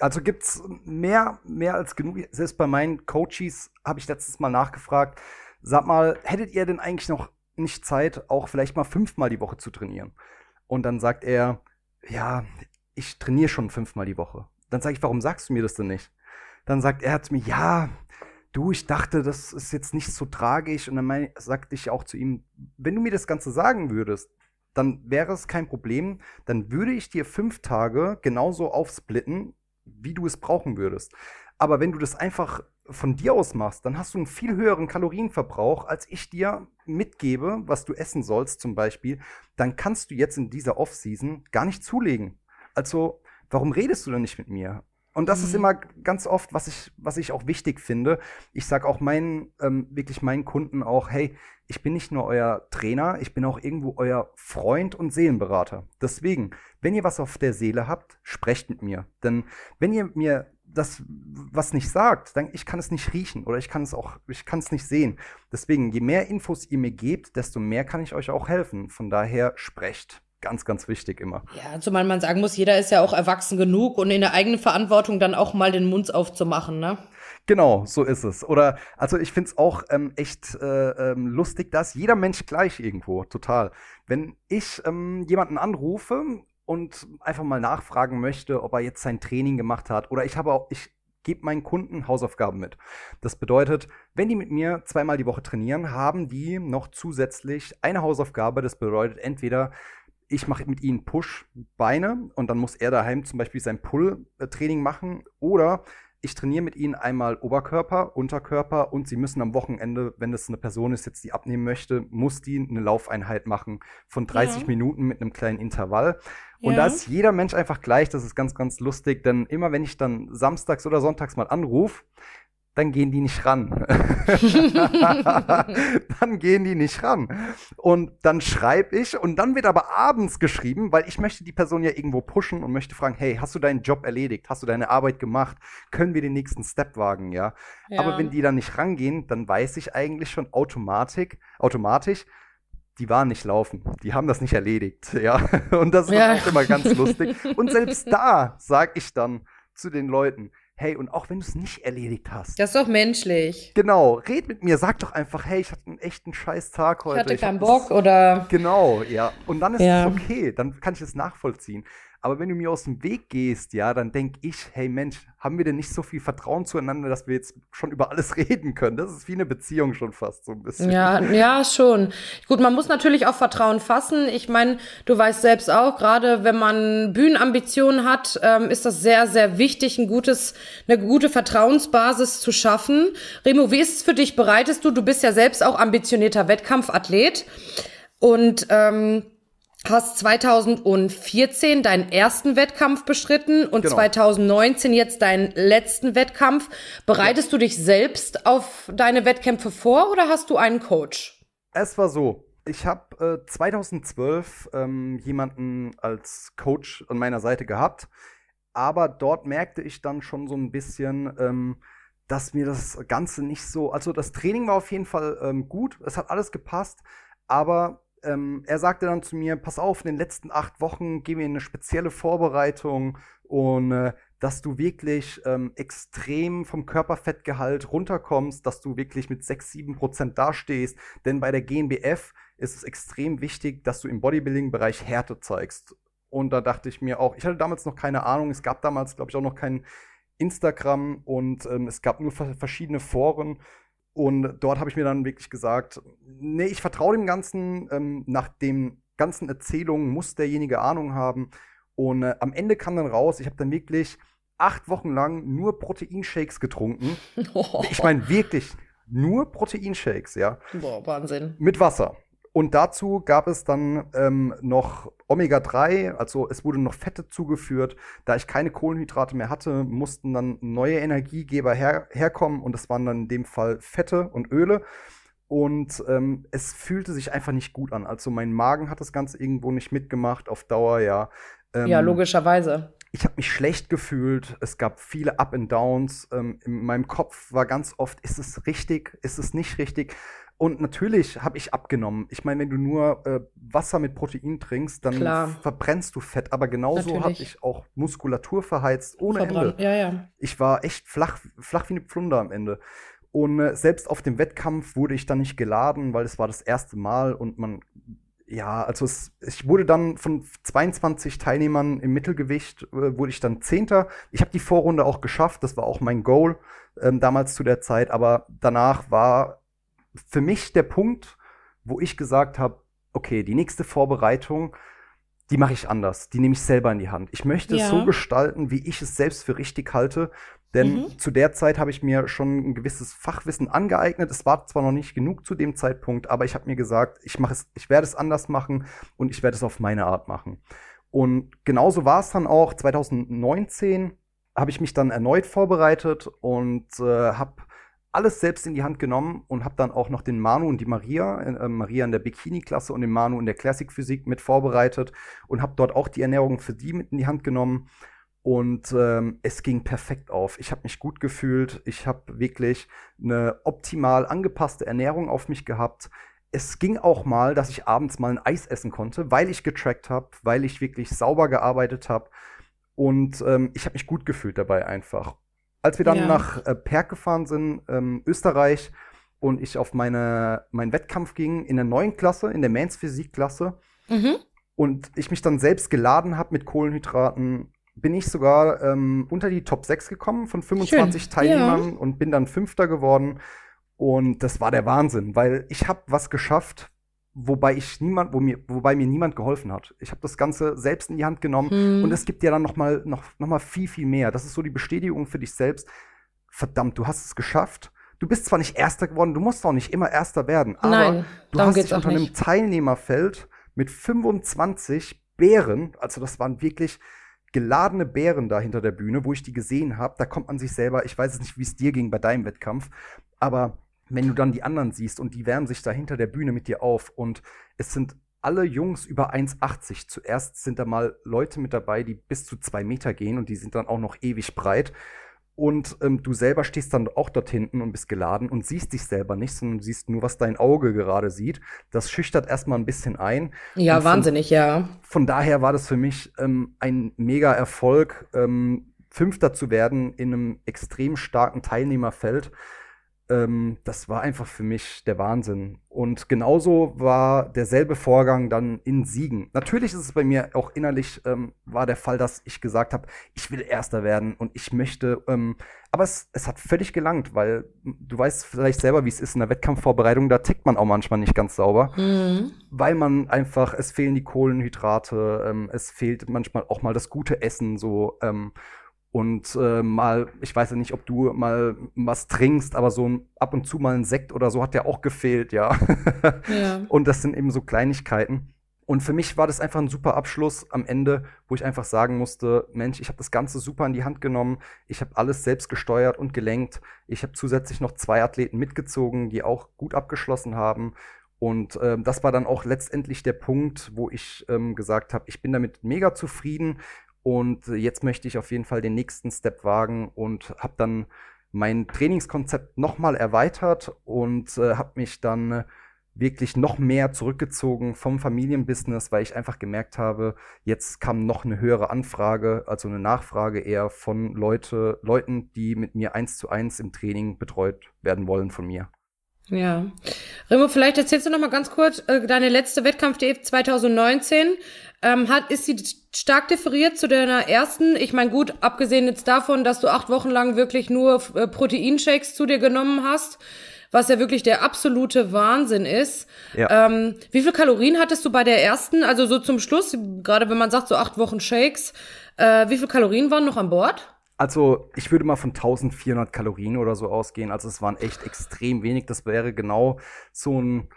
Also gibt's mehr, mehr als genug. Selbst bei meinen Coaches habe ich letztes Mal nachgefragt. Sag mal, hättet ihr denn eigentlich noch nicht Zeit, auch vielleicht mal fünfmal die Woche zu trainieren? Und dann sagt er, ja, ich trainiere schon fünfmal die Woche. Dann sage ich, warum sagst du mir das denn nicht? Dann sagt er zu mir, ja, du, ich dachte, das ist jetzt nicht so tragisch. Und dann mein, sagte ich auch zu ihm, wenn du mir das Ganze sagen würdest, dann wäre es kein Problem. Dann würde ich dir fünf Tage genauso aufsplitten, wie du es brauchen würdest. Aber wenn du das einfach von dir aus machst, dann hast du einen viel höheren Kalorienverbrauch, als ich dir mitgebe, was du essen sollst zum Beispiel. Dann kannst du jetzt in dieser Off-Season gar nicht zulegen. Also, warum redest du denn nicht mit mir? Und das mhm. ist immer ganz oft, was ich, was ich auch wichtig finde. Ich sage auch meinen, ähm, wirklich meinen Kunden auch, hey, ich bin nicht nur euer Trainer, ich bin auch irgendwo euer Freund und Seelenberater. Deswegen, wenn ihr was auf der Seele habt, sprecht mit mir. Denn wenn ihr mir das was nicht sagt, dann ich kann es nicht riechen oder ich kann es auch, ich kann es nicht sehen. Deswegen, je mehr Infos ihr mir gebt, desto mehr kann ich euch auch helfen. Von daher sprecht. Ganz, ganz wichtig immer. Ja, zumal man sagen muss, jeder ist ja auch erwachsen genug und in der eigenen Verantwortung dann auch mal den Mund aufzumachen, ne? Genau, so ist es. Oder, also ich finde es auch ähm, echt äh, ähm, lustig, dass jeder Mensch gleich irgendwo, total. Wenn ich ähm, jemanden anrufe und einfach mal nachfragen möchte, ob er jetzt sein Training gemacht hat. Oder ich habe auch, ich gebe meinen Kunden Hausaufgaben mit. Das bedeutet, wenn die mit mir zweimal die Woche trainieren, haben die noch zusätzlich eine Hausaufgabe. Das bedeutet entweder ich mache mit ihnen Push-Beine und dann muss er daheim zum Beispiel sein Pull-Training machen oder Ich trainiere mit ihnen einmal Oberkörper, Unterkörper und sie müssen am Wochenende, wenn das eine Person ist, jetzt die abnehmen möchte, muss die eine Laufeinheit machen von 30 ja. Minuten mit einem kleinen Intervall. Und ja. da ist jeder Mensch einfach gleich. Das ist ganz, ganz lustig, denn immer wenn ich dann samstags oder sonntags mal anrufe, dann gehen die nicht ran. (laughs) dann gehen die nicht ran. Und dann schreibe ich und dann wird aber abends geschrieben, weil ich möchte die Person ja irgendwo pushen und möchte fragen, hey, hast du deinen Job erledigt? Hast du deine Arbeit gemacht? Können wir den nächsten Step wagen, ja? ja. Aber wenn die dann nicht rangehen, dann weiß ich eigentlich schon Automatik, automatisch, die waren nicht laufen. Die haben das nicht erledigt, (laughs) ja. Und das ist ja. auch immer ganz lustig. (laughs) Und selbst da sage ich dann zu den Leuten, hey, und auch wenn du es nicht erledigt hast. Das ist doch menschlich. Genau, red mit mir, sag doch einfach, hey, ich hatte einen echten scheiß Tag heute. Ich hatte keinen ich Bock oder. Genau, ja. Und dann ist ja. es okay, dann kann ich es nachvollziehen. Aber wenn du mir aus dem Weg gehst, ja, dann denke ich, hey Mensch, haben wir denn nicht so viel Vertrauen zueinander, dass wir jetzt schon über alles (laughs) reden können? Das ist wie eine Beziehung schon fast so ein bisschen. Ja, (laughs) ja, schon. Gut, man muss natürlich auch Vertrauen fassen. Ich meine, du weißt selbst auch, gerade wenn man Bühnenambitionen hat, ähm, ist das sehr, sehr wichtig, ein gutes, eine gute Vertrauensbasis zu schaffen. Remo, wie ist es für dich? Bereitest du? Du bist ja selbst auch ambitionierter Wettkampfathlet. Und ähm, hast 2014 deinen ersten Wettkampf bestritten und genau. 2019 jetzt deinen letzten Wettkampf. Bereitest ja. du dich selbst auf deine Wettkämpfe vor oder hast du einen Coach? Es war so. Ich habe äh, 2012 ähm, jemanden als Coach an meiner Seite gehabt, aber dort merkte ich dann schon so ein bisschen, ähm, dass mir das Ganze nicht so, also das Training war auf jeden Fall ähm, gut, es hat alles gepasst, aber ähm, er sagte dann zu mir, pass auf, in den letzten acht Wochen gehen wir in eine spezielle Vorbereitung und äh, dass du wirklich ähm, extrem vom Körperfettgehalt runterkommst, dass du wirklich mit 6, 7 Prozent dastehst. Denn bei der GNBF ist es extrem wichtig, dass du im Bodybuilding-Bereich Härte zeigst. Und da dachte ich mir auch, ich hatte damals noch keine Ahnung, es gab damals, glaube ich, auch noch kein Instagram und ähm, es gab nur verschiedene Foren. Und dort habe ich mir dann wirklich gesagt, nee, ich vertraue dem Ganzen. Ähm, nach den ganzen Erzählungen muss derjenige Ahnung haben. Und äh, am Ende kam dann raus, ich habe dann wirklich acht Wochen lang nur Proteinshakes getrunken. Oh. (laughs) Ich meine wirklich nur Proteinshakes, ja. Boah, Wahnsinn. Mit Wasser. Und dazu gab es dann ähm, noch Omega-3, also es wurde noch Fette zugeführt. Da ich keine Kohlenhydrate mehr hatte, mussten dann neue Energiegeber her herkommen und das waren dann in dem Fall Fette und Öle. Und ähm, es fühlte sich einfach nicht gut an. Also mein Magen hat das Ganze irgendwo nicht mitgemacht auf Dauer, ja. Ähm, ja, logischerweise. Ich habe mich schlecht gefühlt. Es gab viele Up and Downs. Ähm, in meinem Kopf war ganz oft, ist es richtig, ist es nicht richtig? Und natürlich habe ich abgenommen. Ich meine, wenn du nur äh, Wasser mit Protein trinkst, dann Klar. verbrennst du Fett. Aber genauso habe ich auch Muskulatur verheizt ohne Verbrannt. Ende. Ja, ja. Ich war echt flach, flach wie eine Pflunder am Ende. Und äh, selbst auf dem Wettkampf wurde ich dann nicht geladen, weil es war das erste Mal und man, ja, also es, ich wurde dann von 22 Teilnehmern im Mittelgewicht, äh, wurde ich dann Zehnter. Ich habe die Vorrunde auch geschafft, das war auch mein Goal ähm, damals zu der Zeit, aber danach war für mich der Punkt, wo ich gesagt habe, okay, die nächste Vorbereitung, die mache ich anders. Die nehme ich selber in die Hand. Ich möchte ja. es so gestalten, wie ich es selbst für richtig halte. Denn mhm. zu der Zeit habe ich mir schon ein gewisses Fachwissen angeeignet. Es war zwar noch nicht genug zu dem Zeitpunkt, aber ich habe mir gesagt, ich mache es, ich werde es anders machen und ich werde es auf meine Art machen. Und genauso war es dann auch 2019 habe ich mich dann erneut vorbereitet und äh, habe alles selbst in die Hand genommen und habe dann auch noch den Manu und die Maria, äh, Maria in der Bikini-Klasse und den Manu in der Classic-Physik mit vorbereitet und habe dort auch die Ernährung für die mit in die Hand genommen. Und ähm, es ging perfekt auf. Ich habe mich gut gefühlt. Ich habe wirklich eine optimal angepasste Ernährung auf mich gehabt. Es ging auch mal, dass ich abends mal ein Eis essen konnte, weil ich getrackt habe, weil ich wirklich sauber gearbeitet habe. Und ähm, ich habe mich gut gefühlt dabei einfach. Als wir dann ja. nach äh, Perg gefahren sind, ähm, Österreich, und ich auf meine, meinen Wettkampf ging in der neuen Klasse, in der Mans Physik-Klasse, mhm. und ich mich dann selbst geladen habe mit Kohlenhydraten, bin ich sogar ähm, unter die Top 6 gekommen von 25 Schön. Teilnehmern ja. und bin dann Fünfter geworden. Und das war der Wahnsinn, weil ich habe was geschafft, wobei ich niemand, wo mir, wobei mir niemand geholfen hat. Ich habe das Ganze selbst in die Hand genommen hm. und es gibt dir dann noch mal, noch, noch mal viel, viel mehr. Das ist so die Bestätigung für dich selbst. Verdammt, du hast es geschafft. Du bist zwar nicht Erster geworden, du musst auch nicht immer Erster werden, aber Nein, du hast dich unter einem Teilnehmerfeld mit 25 Bären, also das waren wirklich geladene Bären da hinter der Bühne, wo ich die gesehen habe. Da kommt man sich selber, ich weiß es nicht, wie es dir ging bei deinem Wettkampf, aber wenn du dann die anderen siehst und die wärmen sich da hinter der Bühne mit dir auf und es sind alle Jungs über 1,80. Zuerst sind da mal Leute mit dabei, die bis zu zwei Meter gehen und die sind dann auch noch ewig breit. Und ähm, du selber stehst dann auch dort hinten und bist geladen und siehst dich selber nicht, sondern siehst nur, was dein Auge gerade sieht. Das schüchtert erstmal ein bisschen ein. Ja, von, wahnsinnig, ja. Von daher war das für mich ähm, ein mega Erfolg, ähm, Fünfter zu werden in einem extrem starken Teilnehmerfeld ähm, das war einfach für mich der Wahnsinn. Und genauso war derselbe Vorgang dann in Siegen. Natürlich ist es bei mir auch innerlich ähm, war der Fall, dass ich gesagt habe, ich will Erster werden und ich möchte. Ähm, aber es, es hat völlig gelangt, weil du weißt vielleicht selber, wie es ist in der Wettkampfvorbereitung. Da tickt man auch manchmal nicht ganz sauber, mhm. weil man einfach es fehlen die Kohlenhydrate, ähm, es fehlt manchmal auch mal das gute Essen so. Ähm, und äh, mal, ich weiß ja nicht, ob du mal was trinkst, aber so ein, ab und zu mal ein Sekt oder so hat ja auch gefehlt, ja. ja. (laughs) Und das sind eben so Kleinigkeiten. Und für mich war das einfach ein super Abschluss am Ende, wo ich einfach sagen musste, Mensch, ich habe das Ganze super in die Hand genommen, ich habe alles selbst gesteuert und gelenkt. Ich habe zusätzlich noch zwei Athleten mitgezogen, die auch gut abgeschlossen haben. Und äh, das war dann auch letztendlich der Punkt, wo ich ähm, gesagt habe, ich bin damit mega zufrieden und jetzt möchte ich auf jeden Fall den nächsten Step wagen und habe dann mein Trainingskonzept nochmal erweitert und äh, habe mich dann wirklich noch mehr zurückgezogen vom Familienbusiness, weil ich einfach gemerkt habe, jetzt kam noch eine höhere Anfrage, also eine Nachfrage eher von Leute, Leuten, die mit mir eins zu eins im Training betreut werden wollen von mir. Ja. Remo, vielleicht erzählst du noch mal ganz kurz äh, deine letzte Wettkampf-DF 2019. Ähm, hat, ist sie stark differiert zu deiner ersten? Ich meine, gut, abgesehen jetzt davon, dass du acht Wochen lang wirklich nur äh, Proteinshakes zu dir genommen hast, was ja wirklich der absolute Wahnsinn ist. Ja. Ähm, wie viel Kalorien hattest du bei der ersten? Also so zum Schluss, gerade wenn man sagt so acht Wochen Shakes, äh, wie viel Kalorien waren noch an Bord? Also, ich würde mal von 1400 Kalorien oder so ausgehen. Also, es waren echt extrem wenig. Das wäre genau so ein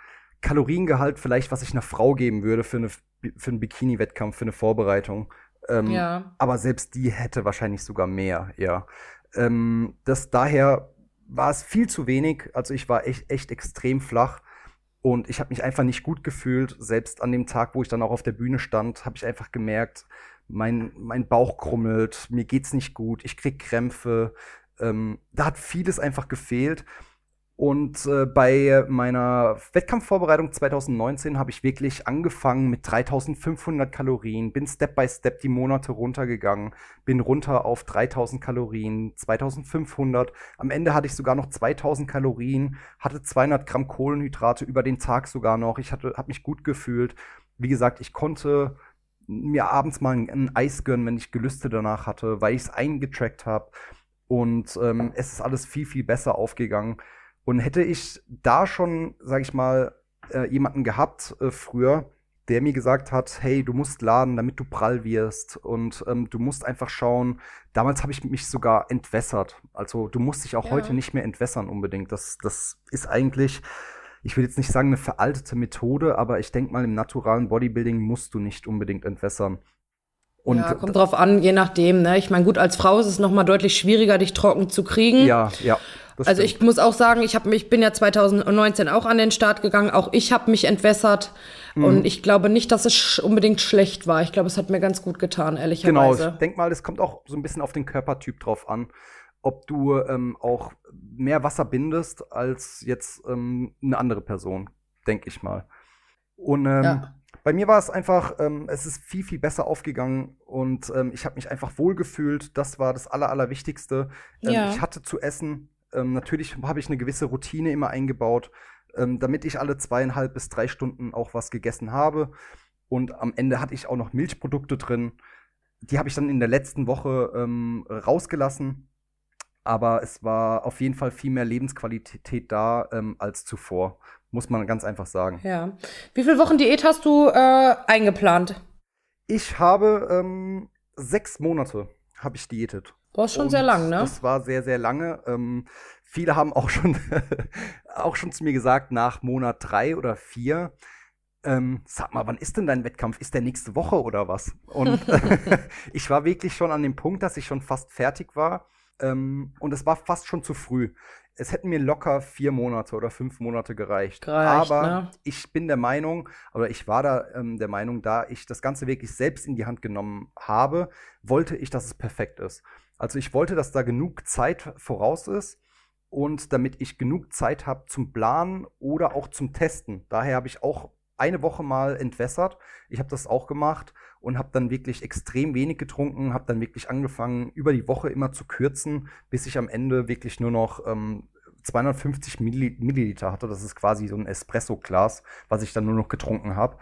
Kaloriengehalt vielleicht, was ich einer Frau geben würde für, eine, für einen Bikini-Wettkampf, für eine Vorbereitung. Ähm, ja. Aber selbst die hätte wahrscheinlich sogar mehr, ja. Ähm, das daher war es viel zu wenig. Also, ich war echt, echt extrem flach. Und ich habe mich einfach nicht gut gefühlt. Selbst an dem Tag, wo ich dann auch auf der Bühne stand, habe ich einfach gemerkt, mein, mein Bauch krummelt, mir geht's nicht gut, ich krieg Krämpfe. Ähm, da hat vieles einfach gefehlt. Und äh, bei meiner Wettkampfvorbereitung 2019 habe ich wirklich angefangen mit 3500 Kalorien, bin Step by Step die Monate runtergegangen, bin runter auf 3000 Kalorien, 2500. Am Ende hatte ich sogar noch 2000 Kalorien, hatte 200 Gramm Kohlenhydrate über den Tag sogar noch. Ich habe mich gut gefühlt. Wie gesagt, ich konnte mir abends mal ein, ein, Eis gönnen, wenn ich Gelüste danach hatte, weil ich es eingetrackt habe. Und ähm, es ist alles viel, viel besser aufgegangen. Und hätte ich da schon, sag ich mal, äh, jemanden gehabt äh, früher, der mir gesagt hat, hey, du musst laden, damit du prall wirst und ähm, du musst einfach schauen. Damals habe ich mich sogar entwässert. Also du musst dich auch ja. heute nicht mehr entwässern unbedingt. Das, das ist eigentlich ich will jetzt nicht sagen eine veraltete Methode, aber ich denke mal, im naturalen Bodybuilding musst du nicht unbedingt entwässern. Und ja, kommt drauf an, je nachdem. Ne? Ich meine, gut, als Frau ist es noch mal deutlich schwieriger, dich trocken zu kriegen. Ja, ja. Also ich muss auch sagen, ich habe mich, bin ja 2019 auch an den Start gegangen. Auch ich habe mich entwässert. Mhm. Und ich glaube nicht, dass es unbedingt schlecht war. Ich glaube, es hat mir ganz gut getan, ehrlicherweise. Genau, ich denke mal, es kommt auch so ein bisschen auf den Körpertyp drauf an ob du ähm, auch mehr Wasser bindest als jetzt ähm, eine andere Person, denke ich mal. Und ähm, ja. bei mir war es einfach, ähm, es ist viel, viel besser aufgegangen und ähm, ich habe mich einfach wohlgefühlt. Das war das Aller, Allerwichtigste. Ähm, ja. Ich hatte zu essen. natürlich habe ich eine gewisse Routine immer eingebaut, damit ich alle zweieinhalb bis drei Stunden auch was gegessen habe. Und am Ende hatte ich auch noch Milchprodukte drin. Die habe ich dann in der letzten Woche rausgelassen aber es war auf jeden Fall viel mehr Lebensqualität da ähm, als zuvor. Muss man ganz einfach sagen. Ja. Wie viele Wochen Diät hast du äh, eingeplant? Ich habe ähm, sechs Monate habe ich diätet. War schon sehr lang, ne? Das war sehr, sehr lange. Ähm, viele haben auch schon, (laughs) auch schon zu mir gesagt, nach Monat drei oder vier, ähm, sag mal, wann ist denn dein Wettkampf? Ist der nächste Woche oder was? Und (laughs) (laughs) ich war wirklich schon an dem Punkt, dass ich schon fast fertig war. Ähm, und es war fast schon zu früh. Es hätten mir locker vier Monate oder fünf Monate gereicht. gereicht Aber ne? ich bin der Meinung, oder ich war da ähm, der Meinung, da ich das Ganze wirklich selbst in die Hand genommen habe, wollte ich, dass es perfekt ist. Also ich wollte, dass da genug Zeit voraus ist und damit ich genug Zeit habe zum Planen oder auch zum Testen. Daher habe ich auch eine Woche mal entwässert. Ich habe das auch gemacht und habe dann wirklich extrem wenig getrunken, habe dann wirklich angefangen, über die Woche immer zu kürzen, bis ich am Ende wirklich nur noch ähm, 250 Milliliter hatte. Das ist quasi so ein Espresso-Glas, was ich dann nur noch getrunken habe,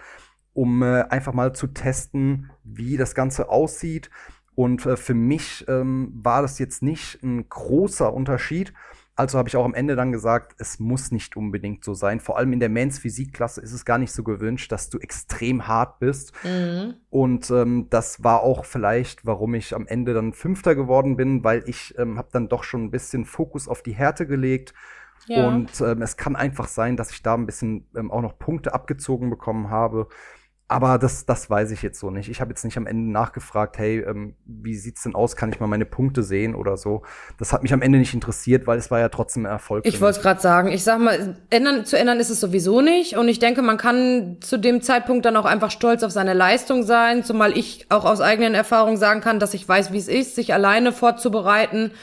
um äh, einfach mal zu testen, wie das Ganze aussieht. Und äh, für mich ähm, war das jetzt nicht ein großer Unterschied. Also habe ich auch am Ende dann gesagt, es muss nicht unbedingt so sein. Vor allem in der Mans Physikklasse ist es gar nicht so gewünscht, dass du extrem hart bist. Mhm. Und ähm, das war auch vielleicht, warum ich am Ende dann Fünfter geworden bin, weil ich ähm, habe dann doch schon ein bisschen Fokus auf die Härte gelegt. Ja. Und ähm, es kann einfach sein, dass ich da ein bisschen ähm, auch noch Punkte abgezogen bekommen habe. Aber das, das weiß ich jetzt so nicht. Ich habe jetzt nicht am Ende nachgefragt, hey, ähm, wie sieht's denn aus? Kann ich mal meine Punkte sehen oder so? Das hat mich am Ende nicht interessiert, weil es war ja trotzdem ein Erfolg. Ich wollte gerade sagen, ich sag mal, ändern, zu ändern ist es sowieso nicht. Und ich denke, man kann zu dem Zeitpunkt dann auch einfach stolz auf seine Leistung sein, zumal ich auch aus eigenen Erfahrungen sagen kann, dass ich weiß, wie es ist, sich alleine vorzubereiten.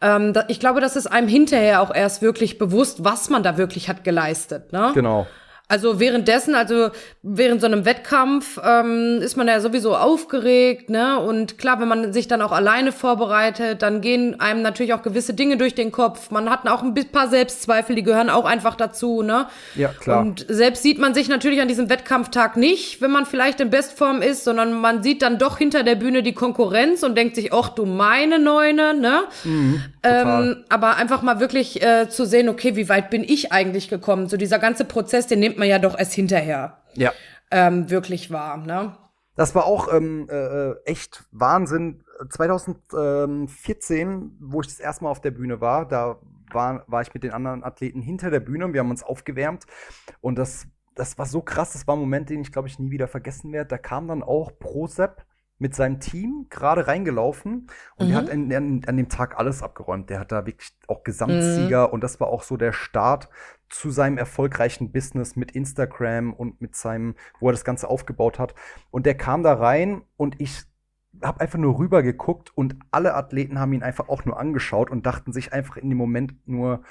Ähm, da, ich glaube, das ist einem hinterher auch erst wirklich bewusst, was man da wirklich hat geleistet. Ne? Genau. Also währenddessen, also während so einem Wettkampf ähm, ist man ja sowieso aufgeregt, ne? Und klar, wenn man sich dann auch alleine vorbereitet, dann gehen einem natürlich auch gewisse Dinge durch den Kopf. Man hat auch ein paar Selbstzweifel, die gehören auch einfach dazu, ne? Ja, klar. Und selbst sieht man sich natürlich an diesem Wettkampftag nicht, wenn man vielleicht in Bestform ist, sondern man sieht dann doch hinter der Bühne die Konkurrenz und denkt sich, ach du meine Neune, ne? Mhm, ähm, aber einfach mal wirklich äh, zu sehen, okay, wie weit bin ich eigentlich gekommen? So dieser ganze Prozess, den nimmt nimmt man ja doch erst hinterher ja. ähm, wirklich wahr. Ne? Das war auch ähm, äh, echt Wahnsinn. 2014, wo ich das erste Mal auf der Bühne war, da war, war ich mit den anderen Athleten hinter der Bühne und wir haben uns aufgewärmt. Und das, das war so krass, das war ein Moment, den ich, glaube ich, nie wieder vergessen werde. Da kam dann auch Prosep mit seinem Team gerade reingelaufen und mhm. der hat an, an, an, dem Tag alles abgeräumt. Der hat da wirklich auch Gesamtsieger mhm. und das war auch so der Start zu seinem erfolgreichen Business mit Instagram und mit seinem, wo er das Ganze aufgebaut hat. Und der kam da rein und ich habe einfach nur rüber geguckt und alle Athleten haben ihn einfach auch nur angeschaut und dachten sich einfach in dem Moment nur,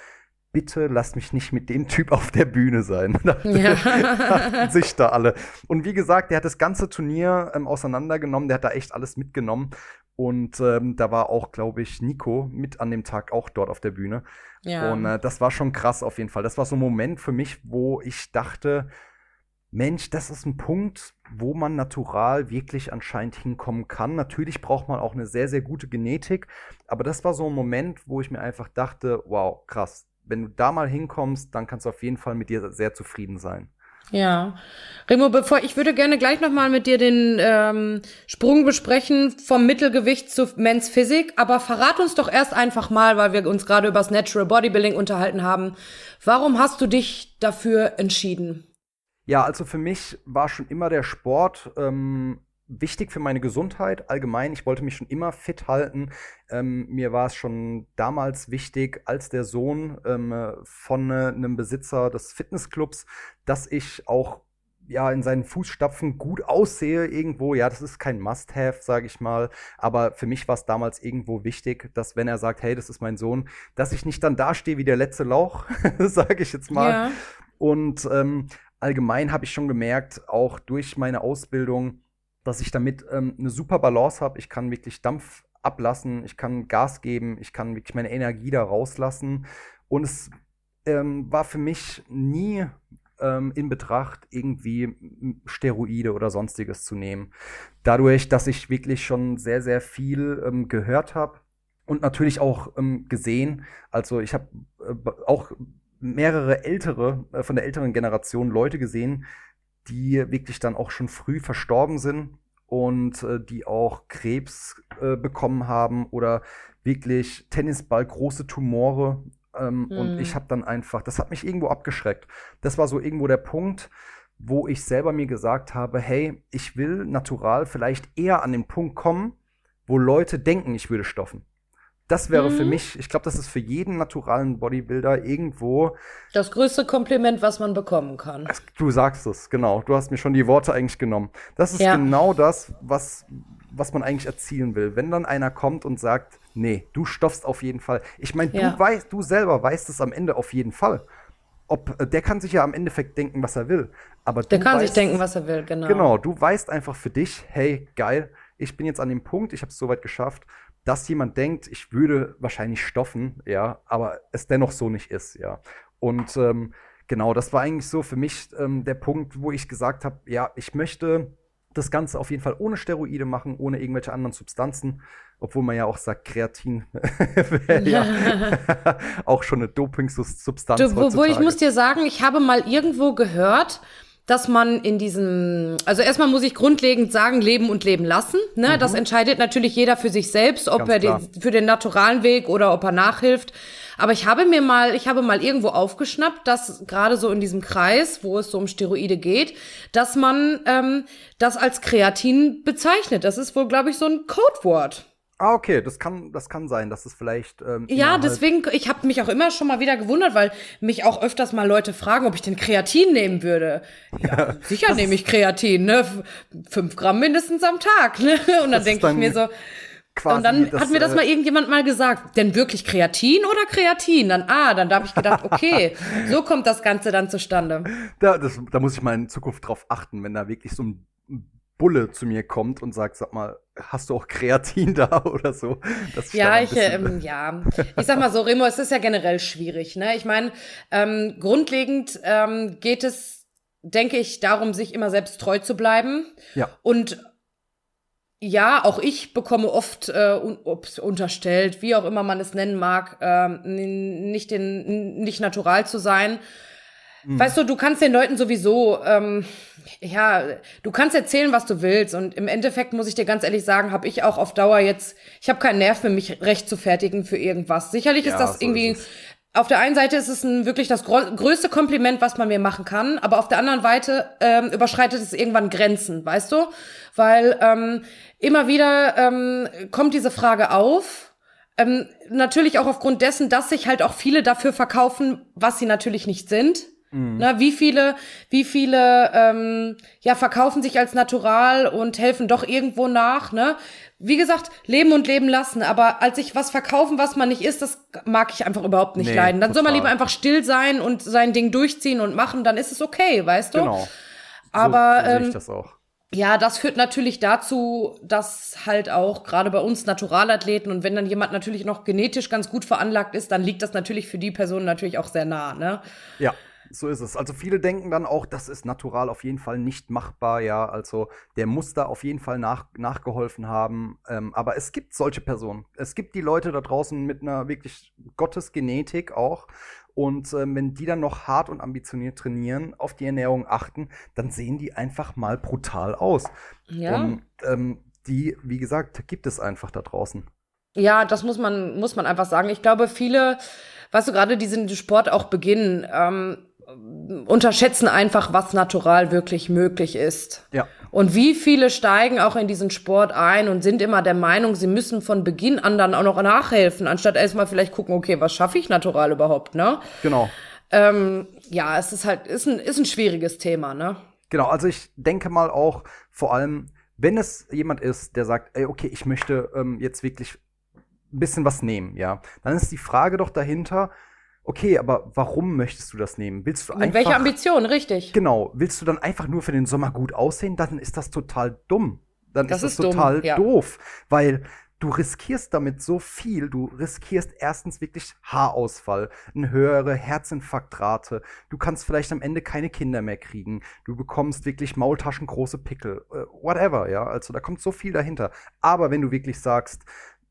bitte lass mich nicht mit dem Typ auf der Bühne sein. (laughs) Ja. sich da alle. Und wie gesagt, der hat das ganze Turnier ähm, auseinandergenommen, der hat da echt alles mitgenommen. Und ähm, da war auch, glaube ich, Nico mit an dem Tag auch dort auf der Bühne. Ja. Und äh, das war schon krass auf jeden Fall. Das war so ein Moment für mich, wo ich dachte, Mensch, das ist ein Punkt, wo man natural wirklich anscheinend hinkommen kann. Natürlich braucht man auch eine sehr, sehr gute Genetik. Aber das war so ein Moment, wo ich mir einfach dachte, wow, krass, wenn du da mal hinkommst, dann kannst du auf jeden Fall mit dir sehr zufrieden sein. Ja, Remo, bevor ich würde gerne gleich noch mal mit dir den ähm, Sprung besprechen vom Mittelgewicht zu Men's Physik, aber verrat uns doch erst einfach mal, weil wir uns gerade über das Natural Bodybuilding unterhalten haben. Warum hast du dich dafür entschieden? Ja, also für mich war schon immer der Sport ähm, wichtig für meine Gesundheit allgemein. Ich wollte mich schon immer fit halten. Ähm, mir war es schon damals wichtig, als der Sohn ähm, von äh, einem Besitzer des Fitnessclubs, dass ich auch ja in seinen Fußstapfen gut aussehe irgendwo. Ja, das ist kein Must-have, sage ich mal. Aber für mich war es damals irgendwo wichtig, dass wenn er sagt, hey, das ist mein Sohn, dass ich nicht dann dastehe wie der letzte Lauch, (laughs) sage ich jetzt mal. Ja. Und ähm, allgemein habe ich schon gemerkt, auch durch meine Ausbildung, dass ich damit ähm, eine super Balance habe. Ich kann wirklich Dampf ablassen, ich kann Gas geben, ich kann wirklich meine Energie da rauslassen. Und es ähm, war für mich nie ähm, in Betracht, irgendwie Steroide oder sonstiges zu nehmen. Dadurch, dass ich wirklich schon sehr, sehr viel ähm, gehört habe und natürlich auch ähm, gesehen. Also ich habe äh, auch mehrere ältere, äh, von der älteren Generation Leute gesehen, die wirklich dann auch schon früh verstorben sind und äh, die auch Krebs äh, bekommen haben oder wirklich Tennisball, große Tumore. Ähm, mhm. Und ich habe dann einfach, das hat mich irgendwo abgeschreckt. Das war so irgendwo der Punkt, wo ich selber mir gesagt habe, hey, ich will natural vielleicht eher an den Punkt kommen, wo Leute denken, ich würde stoffen. Das wäre mhm. für mich, ich glaube, das ist für jeden naturalen Bodybuilder irgendwo das größte Kompliment, was man bekommen kann. Du sagst es, genau. Du hast mir schon die Worte eigentlich genommen. Das ist ja. genau das, was, was man eigentlich erzielen will. Wenn dann einer kommt und sagt, nee, du stoffst auf jeden Fall. Ich meine, ja. du weißt, du selber weißt es am Ende auf jeden Fall. Ob, äh, der kann sich ja am Endeffekt denken, was er will. Aber der kann weißt, sich denken, was er will, genau. Genau, du weißt einfach für dich, hey, geil, ich bin jetzt an dem Punkt, ich habe es soweit geschafft dass jemand denkt, ich würde wahrscheinlich stoffen, ja, aber es dennoch so nicht ist, ja. Und ähm, genau, das war eigentlich so für mich ähm, der Punkt, wo ich gesagt habe, ja, ich möchte das Ganze auf jeden Fall ohne Steroide machen, ohne irgendwelche anderen Substanzen, obwohl man ja auch sagt, Kreatin (laughs) wäre ja (laughs) auch schon eine Doping-Substanz. Obwohl ich muss dir sagen, ich habe mal irgendwo gehört, dass man in diesem, also erstmal muss ich grundlegend sagen, leben und leben lassen. Ne? Mhm. Das entscheidet natürlich jeder für sich selbst, ob Ganz er den, für den naturalen Weg oder ob er nachhilft. Aber ich habe mir mal, ich habe mal irgendwo aufgeschnappt, dass gerade so in diesem Kreis, wo es so um Steroide geht, dass man ähm, das als Kreatin bezeichnet. Das ist wohl, glaube ich, so ein Codewort. Ah, okay, das kann, das kann sein, dass es vielleicht. Ähm, ja, deswegen, ich habe mich auch immer schon mal wieder gewundert, weil mich auch öfters mal Leute fragen, ob ich den Kreatin nehmen würde. Ja, sicher nehme ich Kreatin, ne? Fünf Gramm mindestens am Tag, ne? Und dann denke ich mir so. Quasi, und dann das, hat mir das äh, mal irgendjemand mal gesagt, denn wirklich Kreatin oder Kreatin? Dann, ah, dann da habe ich gedacht, okay, (laughs) so kommt das Ganze dann zustande. Da, das, da muss ich mal in Zukunft drauf achten, wenn da wirklich so ein Bulle zu mir kommt und sagt, sag mal, hast du auch Kreatin (laughs) da oder so? ja, ich, ähm, (laughs) ja. Ich sag mal so, Remo, es ist ja generell schwierig. Ne? Ich meine, ähm, grundlegend ähm, geht es, denke ich, darum, sich immer selbst treu zu bleiben. Ja. Und ja, auch ich bekomme oft äh, un unterstellt, wie auch immer man es nennen mag, äh, nicht den, nicht natural zu sein. Mhm. Weißt du, du kannst den Leuten sowieso, ähm, ja, du kannst erzählen, was du willst. Und im Endeffekt muss ich dir ganz ehrlich sagen, habe ich auch auf Dauer jetzt, ich habe keinen Nerv für mich recht zu fertigen für irgendwas. Sicherlich ja, ist das so irgendwie. Ist auf der einen Seite ist es ein, wirklich das größte Kompliment, was man mir machen kann, aber auf der anderen Seite ähm, überschreitet es irgendwann Grenzen, weißt du? Weil ähm, immer wieder ähm, kommt diese Frage auf, ähm, natürlich auch aufgrund dessen, dass sich halt auch viele dafür verkaufen, was sie natürlich nicht sind. Mhm. Na, wie viele, wie viele ähm, ja verkaufen sich als natural und helfen doch irgendwo nach, ne? Wie gesagt, leben und leben lassen, aber als ich was verkaufen, was man nicht ist, das mag ich einfach überhaupt nicht nee, leiden. Dann total. soll man lieber einfach still sein und sein Ding durchziehen und machen, dann ist es okay, weißt du? Genau. Aber so, so ähm, das auch. Ja, das führt natürlich dazu, dass halt auch gerade bei uns Naturalathleten und wenn dann jemand natürlich noch genetisch ganz gut veranlagt ist, dann liegt das natürlich für die Person natürlich auch sehr nah, ne? Ja, so ist es. Also viele denken dann auch, das ist natural auf jeden Fall nicht machbar, ja. Also der muss da auf jeden Fall nach, nachgeholfen haben. Ähm, aber es gibt solche Personen. Es gibt die Leute da draußen mit einer wirklich Gottesgenetik auch. Und ähm, wenn die dann noch hart und ambitioniert trainieren, auf die Ernährung achten, dann sehen die einfach mal brutal aus. Ja. Und ähm, die, wie gesagt, gibt es einfach da draußen. Ja, das muss man, muss man einfach sagen. Ich glaube, viele, weißt du, gerade die sind Sport auch beginnen, ähm, unterschätzen einfach, was natural wirklich möglich ist. Ja. Und wie viele steigen auch in diesen Sport ein und sind immer der Meinung, sie müssen von Beginn an dann auch noch nachhelfen, anstatt erstmal vielleicht gucken, okay, was schaffe ich natural überhaupt, ne? Genau. Ähm, ja, es ist halt, ist ein, ist ein schwieriges Thema, ne? Genau, also ich denke mal auch, vor allem, wenn es jemand ist, der sagt, ey, okay, ich möchte ähm, jetzt wirklich ein bisschen was nehmen, ja, dann ist die Frage doch dahinter, Okay, aber warum möchtest du das nehmen? Willst du Mit einfach. welcher Ambition, richtig? Genau. Willst du dann einfach nur für den Sommer gut aussehen? Dann ist das total dumm. Dann das ist das ist total dumm, ja. doof. Weil du riskierst damit so viel. Du riskierst erstens wirklich Haarausfall, eine höhere Herzinfarktrate. Du kannst vielleicht am Ende keine Kinder mehr kriegen. Du bekommst wirklich maultaschengroße Pickel. Äh, whatever, ja. Also da kommt so viel dahinter. Aber wenn du wirklich sagst,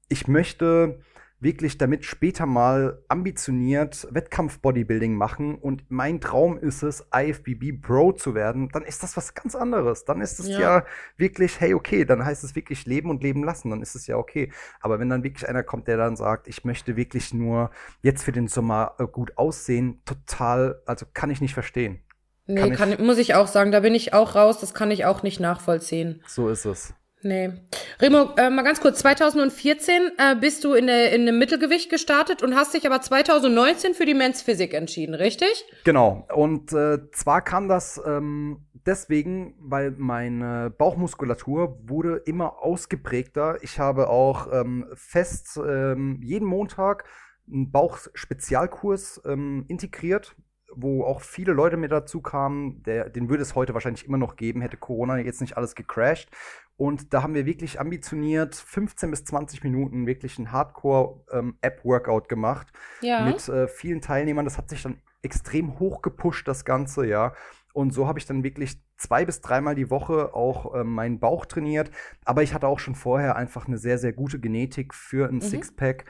ich möchte wirklich damit später mal ambitioniert Wettkampf-Bodybuilding machen und mein Traum ist es, IFBB Pro zu werden, dann ist das was ganz anderes. Dann ist es ja. ja wirklich, hey, okay, dann heißt es wirklich leben und leben lassen, dann ist es ja okay. Aber wenn dann wirklich einer kommt, der dann sagt, ich möchte wirklich nur jetzt für den Sommer äh, gut aussehen, total, also kann ich nicht verstehen. Nee, kann, kann muss ich auch sagen, da bin ich auch raus, das kann ich auch nicht nachvollziehen. So ist es. Nee. Remo, äh, mal ganz kurz, 2014 äh, bist du in, der, in dem Mittelgewicht gestartet und hast dich aber 2019 für die Men's Physik entschieden, richtig? Genau. Und äh, zwar kam das ähm, deswegen, weil meine Bauchmuskulatur wurde immer ausgeprägter. Ich habe auch ähm, fest ähm, jeden Montag einen Bauchspezialkurs ähm, integriert wo auch viele Leute mit dazu kamen, der, den würde es heute wahrscheinlich immer noch geben, hätte Corona jetzt nicht alles gecrashed. Und da haben wir wirklich ambitioniert 15 bis 20 Minuten wirklich ein Hardcore-App-Workout ähm, gemacht. Ja. Mit äh, vielen Teilnehmern. Das hat sich dann extrem hoch gepusht, das Ganze, ja. Und so habe ich dann wirklich zwei bis dreimal die Woche auch äh, meinen Bauch trainiert. Aber ich hatte auch schon vorher einfach eine sehr, sehr gute Genetik für ein mhm. Sixpack.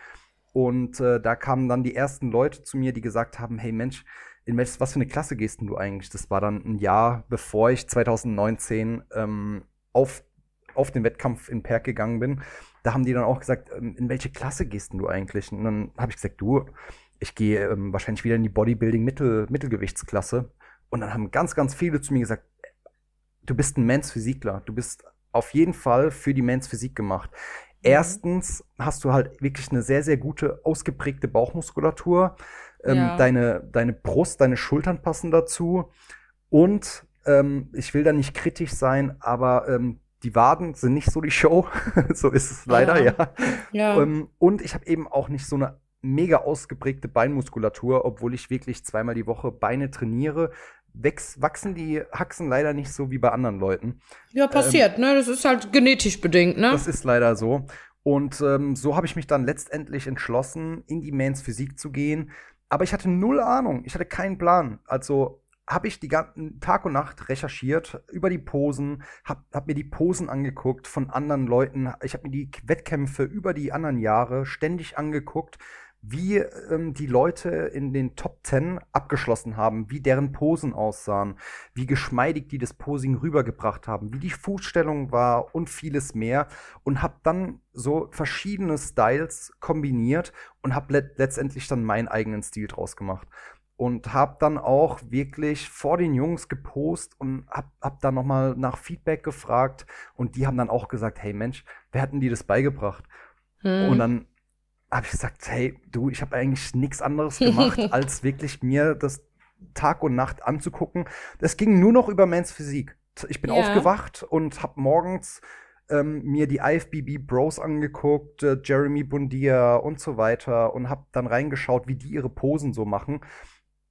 Und äh, da kamen dann die ersten Leute zu mir, die gesagt haben: Hey Mensch, in welches, was für eine Klasse gehst du eigentlich? Das war dann ein Jahr, bevor ich 2019 ähm, auf auf den Wettkampf in Perk gegangen bin, da haben die dann auch gesagt, ähm, in welche Klasse gehst du eigentlich? Und dann habe ich gesagt, du, ich gehe ähm, wahrscheinlich wieder in die Bodybuilding-Mittel Mittelgewichtsklasse. Und dann haben ganz, ganz viele zu mir gesagt, du bist ein Mans Physikler. Du bist auf jeden Fall für die Mans Physik gemacht. Mhm. Erstens hast du halt wirklich eine sehr, sehr gute, ausgeprägte Bauchmuskulatur. Ähm, ja. deine, deine Brust, deine Schultern passen dazu. Und ähm, ich will da nicht kritisch sein, aber ähm, die Waden sind nicht so die Show. (laughs) so ist es leider, ja. ja. ja. Ähm, und ich habe eben auch nicht so eine mega ausgeprägte Beinmuskulatur, obwohl ich wirklich zweimal die Woche Beine trainiere. Wächs, wachsen die Haxen leider nicht so wie bei anderen Leuten. Ja, passiert, ähm, ne? Das ist halt genetisch bedingt, ne? Das ist leider so. Und ähm, so habe ich mich dann letztendlich entschlossen, in die Mans Physik zu gehen. Aber ich hatte null Ahnung. Ich hatte keinen Plan. Also habe ich die ganzen Tag und Nacht recherchiert über die Posen, habe hab mir die Posen angeguckt von anderen Leuten. Ich habe mir die Wettkämpfe über die anderen Jahre ständig angeguckt, wie ähm, die Leute in den Top Ten abgeschlossen haben, wie deren Posen aussahen, wie geschmeidig die das Posing rübergebracht haben, wie die Fußstellung war und vieles mehr und habe dann so verschiedene Styles kombiniert und habe le letztendlich dann meinen eigenen Stil draus gemacht und habe dann auch wirklich vor den Jungs gepostet und hab, hab dann nochmal nach Feedback gefragt und die haben dann auch gesagt, hey Mensch, wer hat denn dir das beigebracht? Hm. Und dann habe ich gesagt, hey du, ich habe eigentlich nichts anderes gemacht, (laughs) als wirklich mir das Tag und Nacht anzugucken. Das ging nur noch über Mans Physik. Ich bin ja. aufgewacht und habe morgens ähm, mir die IFBB Bros angeguckt, äh, Jeremy Bundia und so weiter und habe dann reingeschaut, wie die ihre Posen so machen.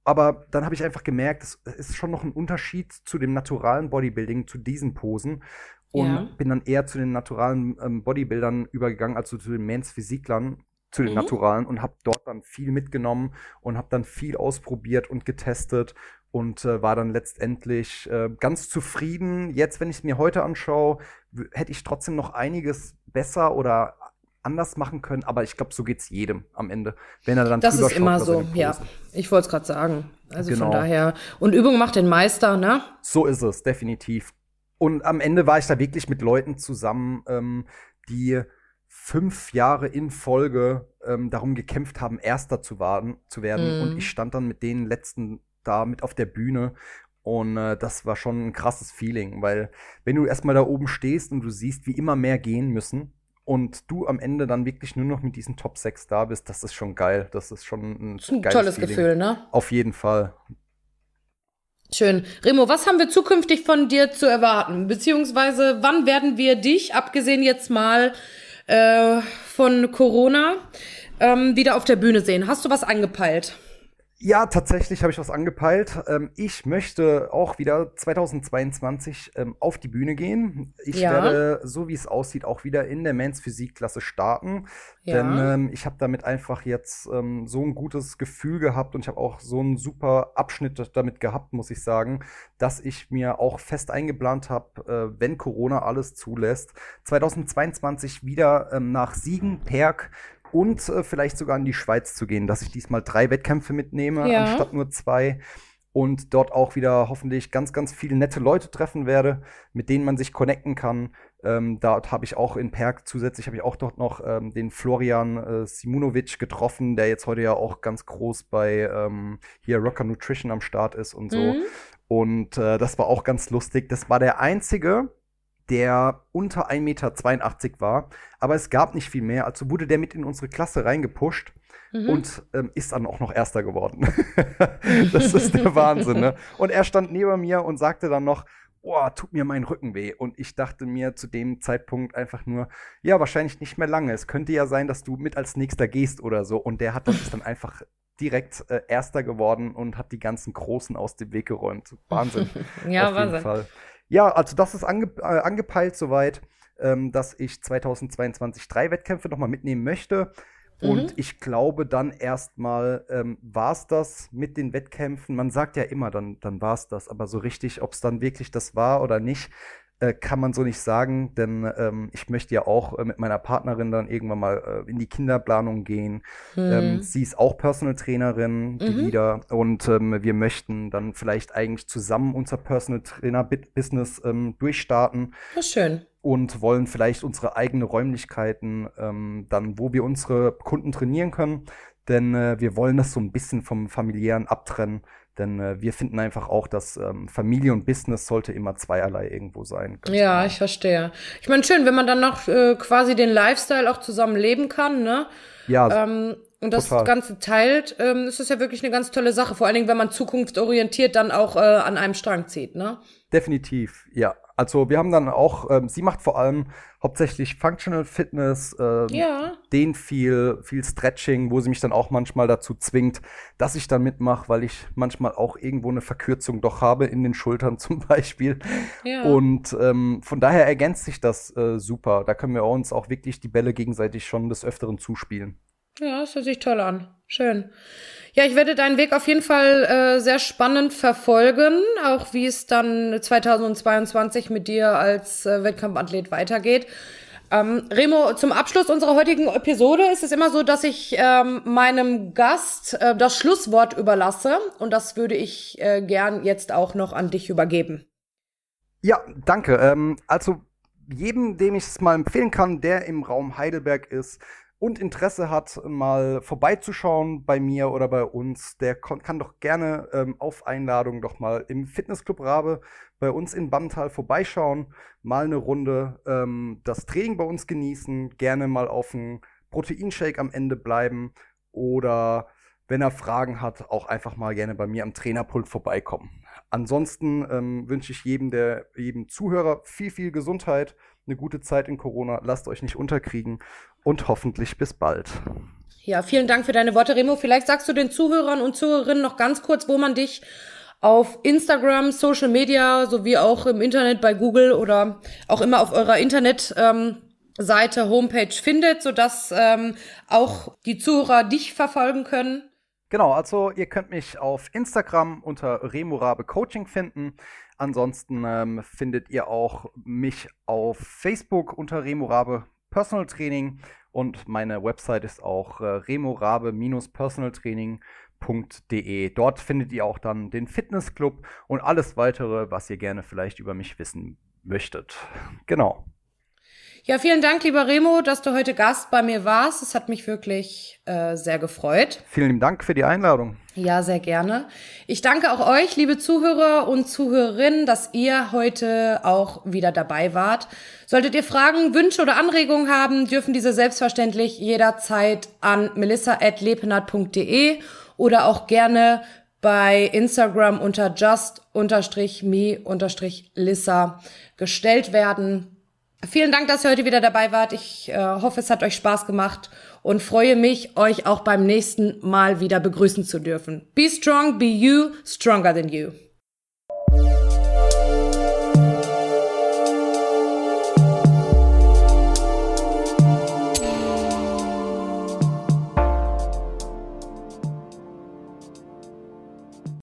Aber dann habe ich einfach gemerkt, es ist schon noch ein Unterschied zu dem naturalen Bodybuilding, zu diesen Posen. Und ja. bin dann eher zu den naturalen ähm, Bodybuildern übergegangen, also zu den Mans Physiklern, zu den mhm. Naturalen und habe dort dann viel mitgenommen und habe dann viel ausprobiert und getestet und äh, war dann letztendlich äh, ganz zufrieden. Jetzt, wenn ich es mir heute anschaue, hätte ich trotzdem noch einiges besser oder anders machen können, aber ich glaube, so geht's jedem am Ende, wenn er dann Das ist immer so, ja. Ich wollte es gerade sagen. Also genau. von daher. Und Übung macht den Meister, ne? So ist es, definitiv. Und am Ende war ich da wirklich mit Leuten zusammen, ähm, die fünf Jahre in Folge ähm, darum gekämpft haben, Erster zu, waren, zu werden. Mm. Und ich stand dann mit den letzten da mit auf der Bühne und äh, das war schon ein krasses Feeling, weil wenn du erstmal da oben stehst und du siehst, wie immer mehr gehen müssen, und du am Ende dann wirklich nur noch mit diesen Top 6 da bist, das ist schon geil. Das ist schon ein, ein tolles Feeling. Gefühl, ne? Auf jeden Fall. Schön. Remo, was haben wir zukünftig von dir zu erwarten? Beziehungsweise, wann werden wir dich, abgesehen jetzt mal äh, von Corona, ähm, wieder auf der Bühne sehen? Hast du was angepeilt? Ja, tatsächlich habe ich was angepeilt. Ähm, ich möchte auch wieder 2022 ähm, auf die Bühne gehen. Ich ja. werde, so wie es aussieht, auch wieder in der Mans Physik-Klasse starten. Ja. Denn ähm, ich habe damit einfach jetzt so ein gutes Gefühl gehabt und ich habe auch so einen super Abschnitt damit gehabt, muss ich sagen, dass ich mir auch fest eingeplant habe, äh, wenn Corona alles zulässt, 2022 wieder nach Siegen, Perg und äh, vielleicht sogar in die Schweiz zu gehen, dass ich diesmal drei Wettkämpfe mitnehme, ja. anstatt nur zwei und dort auch wieder hoffentlich ganz, ganz viele nette Leute treffen werde, mit denen man sich connecten kann. Ähm, dort habe ich auch in Perg zusätzlich habe ich auch dort noch ähm, den Florian äh, Simunovic getroffen, der jetzt heute ja auch ganz groß bei ähm, hier Rocker Nutrition am Start ist und so. Mhm. Und äh, das war auch ganz lustig. Das war der einzige, der unter 1,82 Meter war, aber es gab nicht viel mehr. Also wurde der mit in unsere Klasse reingepusht mhm. und ähm, ist dann auch noch Erster geworden. (laughs) das ist der Wahnsinn. Ne? Und er stand neben mir und sagte dann noch, oh, tut mir mein Rücken weh. Und ich dachte mir zu dem Zeitpunkt einfach nur, ja, wahrscheinlich nicht mehr lange. Es könnte ja sein, dass du mit als nächster gehst oder so. Und der hat das dann einfach direkt äh, Erster geworden und hat die ganzen Großen aus dem Weg geräumt. Wahnsinn. (laughs) ja, Auf Wahnsinn. Fall. Ja, also das ist ange äh, angepeilt soweit, ähm, dass ich 2022 drei Wettkämpfe nochmal mitnehmen möchte. Und mhm. ich glaube, dann erstmal ähm, war es das mit den Wettkämpfen. Man sagt ja immer, dann, dann war es das. Aber so richtig, ob es dann wirklich das war oder nicht, kann man so nicht sagen. Denn ähm, ich möchte ja auch äh, mit meiner Partnerin dann irgendwann mal äh, in die Kinderplanung gehen. Ähm, mhm. Ähm, sie ist auch Personal Trainerin, die mhm. wieder. Und ähm, wir möchten dann vielleicht eigentlich zusammen unser Personal Trainer Business ähm, durchstarten. Das ist schön und wollen vielleicht unsere eigenen Räumlichkeiten ähm, dann, wo wir unsere Kunden trainieren können. Denn äh, wir wollen das so ein bisschen vom familiären abtrennen. Denn äh, wir finden einfach auch, dass ähm, Familie und Business sollte immer zweierlei irgendwo sein. Ja, genau. ich verstehe. Ich meine, schön, wenn man dann noch äh, quasi den Lifestyle auch zusammen leben kann, ne? Ja. Ähm, und das total. Ganze teilt, ähm, ist das ja wirklich eine ganz tolle Sache. Vor allen Dingen, wenn man zukunftsorientiert dann auch äh, an einem Strang zieht, ne? Definitiv, ja. Also wir haben dann auch, ähm, sie macht vor allem hauptsächlich Functional Fitness, ähm, ja. den viel, viel Stretching, wo sie mich dann auch manchmal dazu zwingt, dass ich dann mitmache, weil ich manchmal auch irgendwo eine Verkürzung doch habe in den Schultern (laughs) zum Beispiel. Ja. Und ähm, von daher ergänzt sich das äh, super. Da können wir uns auch wirklich die Bälle gegenseitig schon des Öfteren zuspielen. Ja, das hört sich toll an. Schön. Ja, ich werde deinen Weg auf jeden Fall äh, sehr spannend verfolgen, auch wie es dann 2022 mit dir als äh, Wettkampfathlet weitergeht. Ähm, Remo, zum Abschluss unserer heutigen Episode ist es immer so, dass ich ähm, meinem Gast äh, das Schlusswort überlasse und das würde ich äh, gern jetzt auch noch an dich übergeben. Ja, danke. Ähm, also jedem, dem ich es mal empfehlen kann, der im Raum Heidelberg ist, und Interesse hat, mal vorbeizuschauen bei mir oder bei uns, der kann doch gerne ähm, auf Einladung doch mal im Fitnessclub Rabe bei uns in Bammental vorbeischauen, mal eine Runde ähm, das Training bei uns genießen, gerne mal auf einen Proteinshake am Ende bleiben oder wenn er Fragen hat, auch einfach mal gerne bei mir am Trainerpult vorbeikommen. Ansonsten ähm, wünsche ich jedem der jedem Zuhörer viel, viel Gesundheit, eine gute Zeit in Corona. Lasst euch nicht unterkriegen und hoffentlich bis bald. Ja, vielen Dank für deine Worte, Remo. Vielleicht sagst du den Zuhörern und Zuhörerinnen noch ganz kurz, wo man dich auf Instagram, Social Media sowie auch im Internet bei Google oder auch immer auf eurer Internetseite, ähm, Homepage findet, sodass ähm, auch die Zuhörer dich verfolgen können. Genau, also ihr könnt mich auf Instagram unter Remorabe Coaching finden. Ansonsten ähm, findet ihr auch mich auf Facebook unter Remorabe Personal Training und meine Website ist auch äh, remorabe-personaltraining.de. Dort findet ihr auch dann den Fitnessclub und alles weitere, was ihr gerne vielleicht über mich wissen möchtet. Genau. Ja, vielen Dank, lieber Remo, dass du heute Gast bei mir warst. Es hat mich wirklich äh, sehr gefreut. Vielen Dank für die Einladung. Ja, sehr gerne. Ich danke auch euch, liebe Zuhörer und Zuhörerinnen, dass ihr heute auch wieder dabei wart. Solltet ihr Fragen, Wünsche oder Anregungen haben, dürfen diese selbstverständlich jederzeit an melissa.lepenat.de oder auch gerne bei Instagram unter just-me-lissa gestellt werden. Vielen Dank, dass ihr heute wieder dabei wart. Ich äh, hoffe, es hat euch Spaß gemacht und freue mich, euch auch beim nächsten Mal wieder begrüßen zu dürfen. Be strong, be you, stronger than you.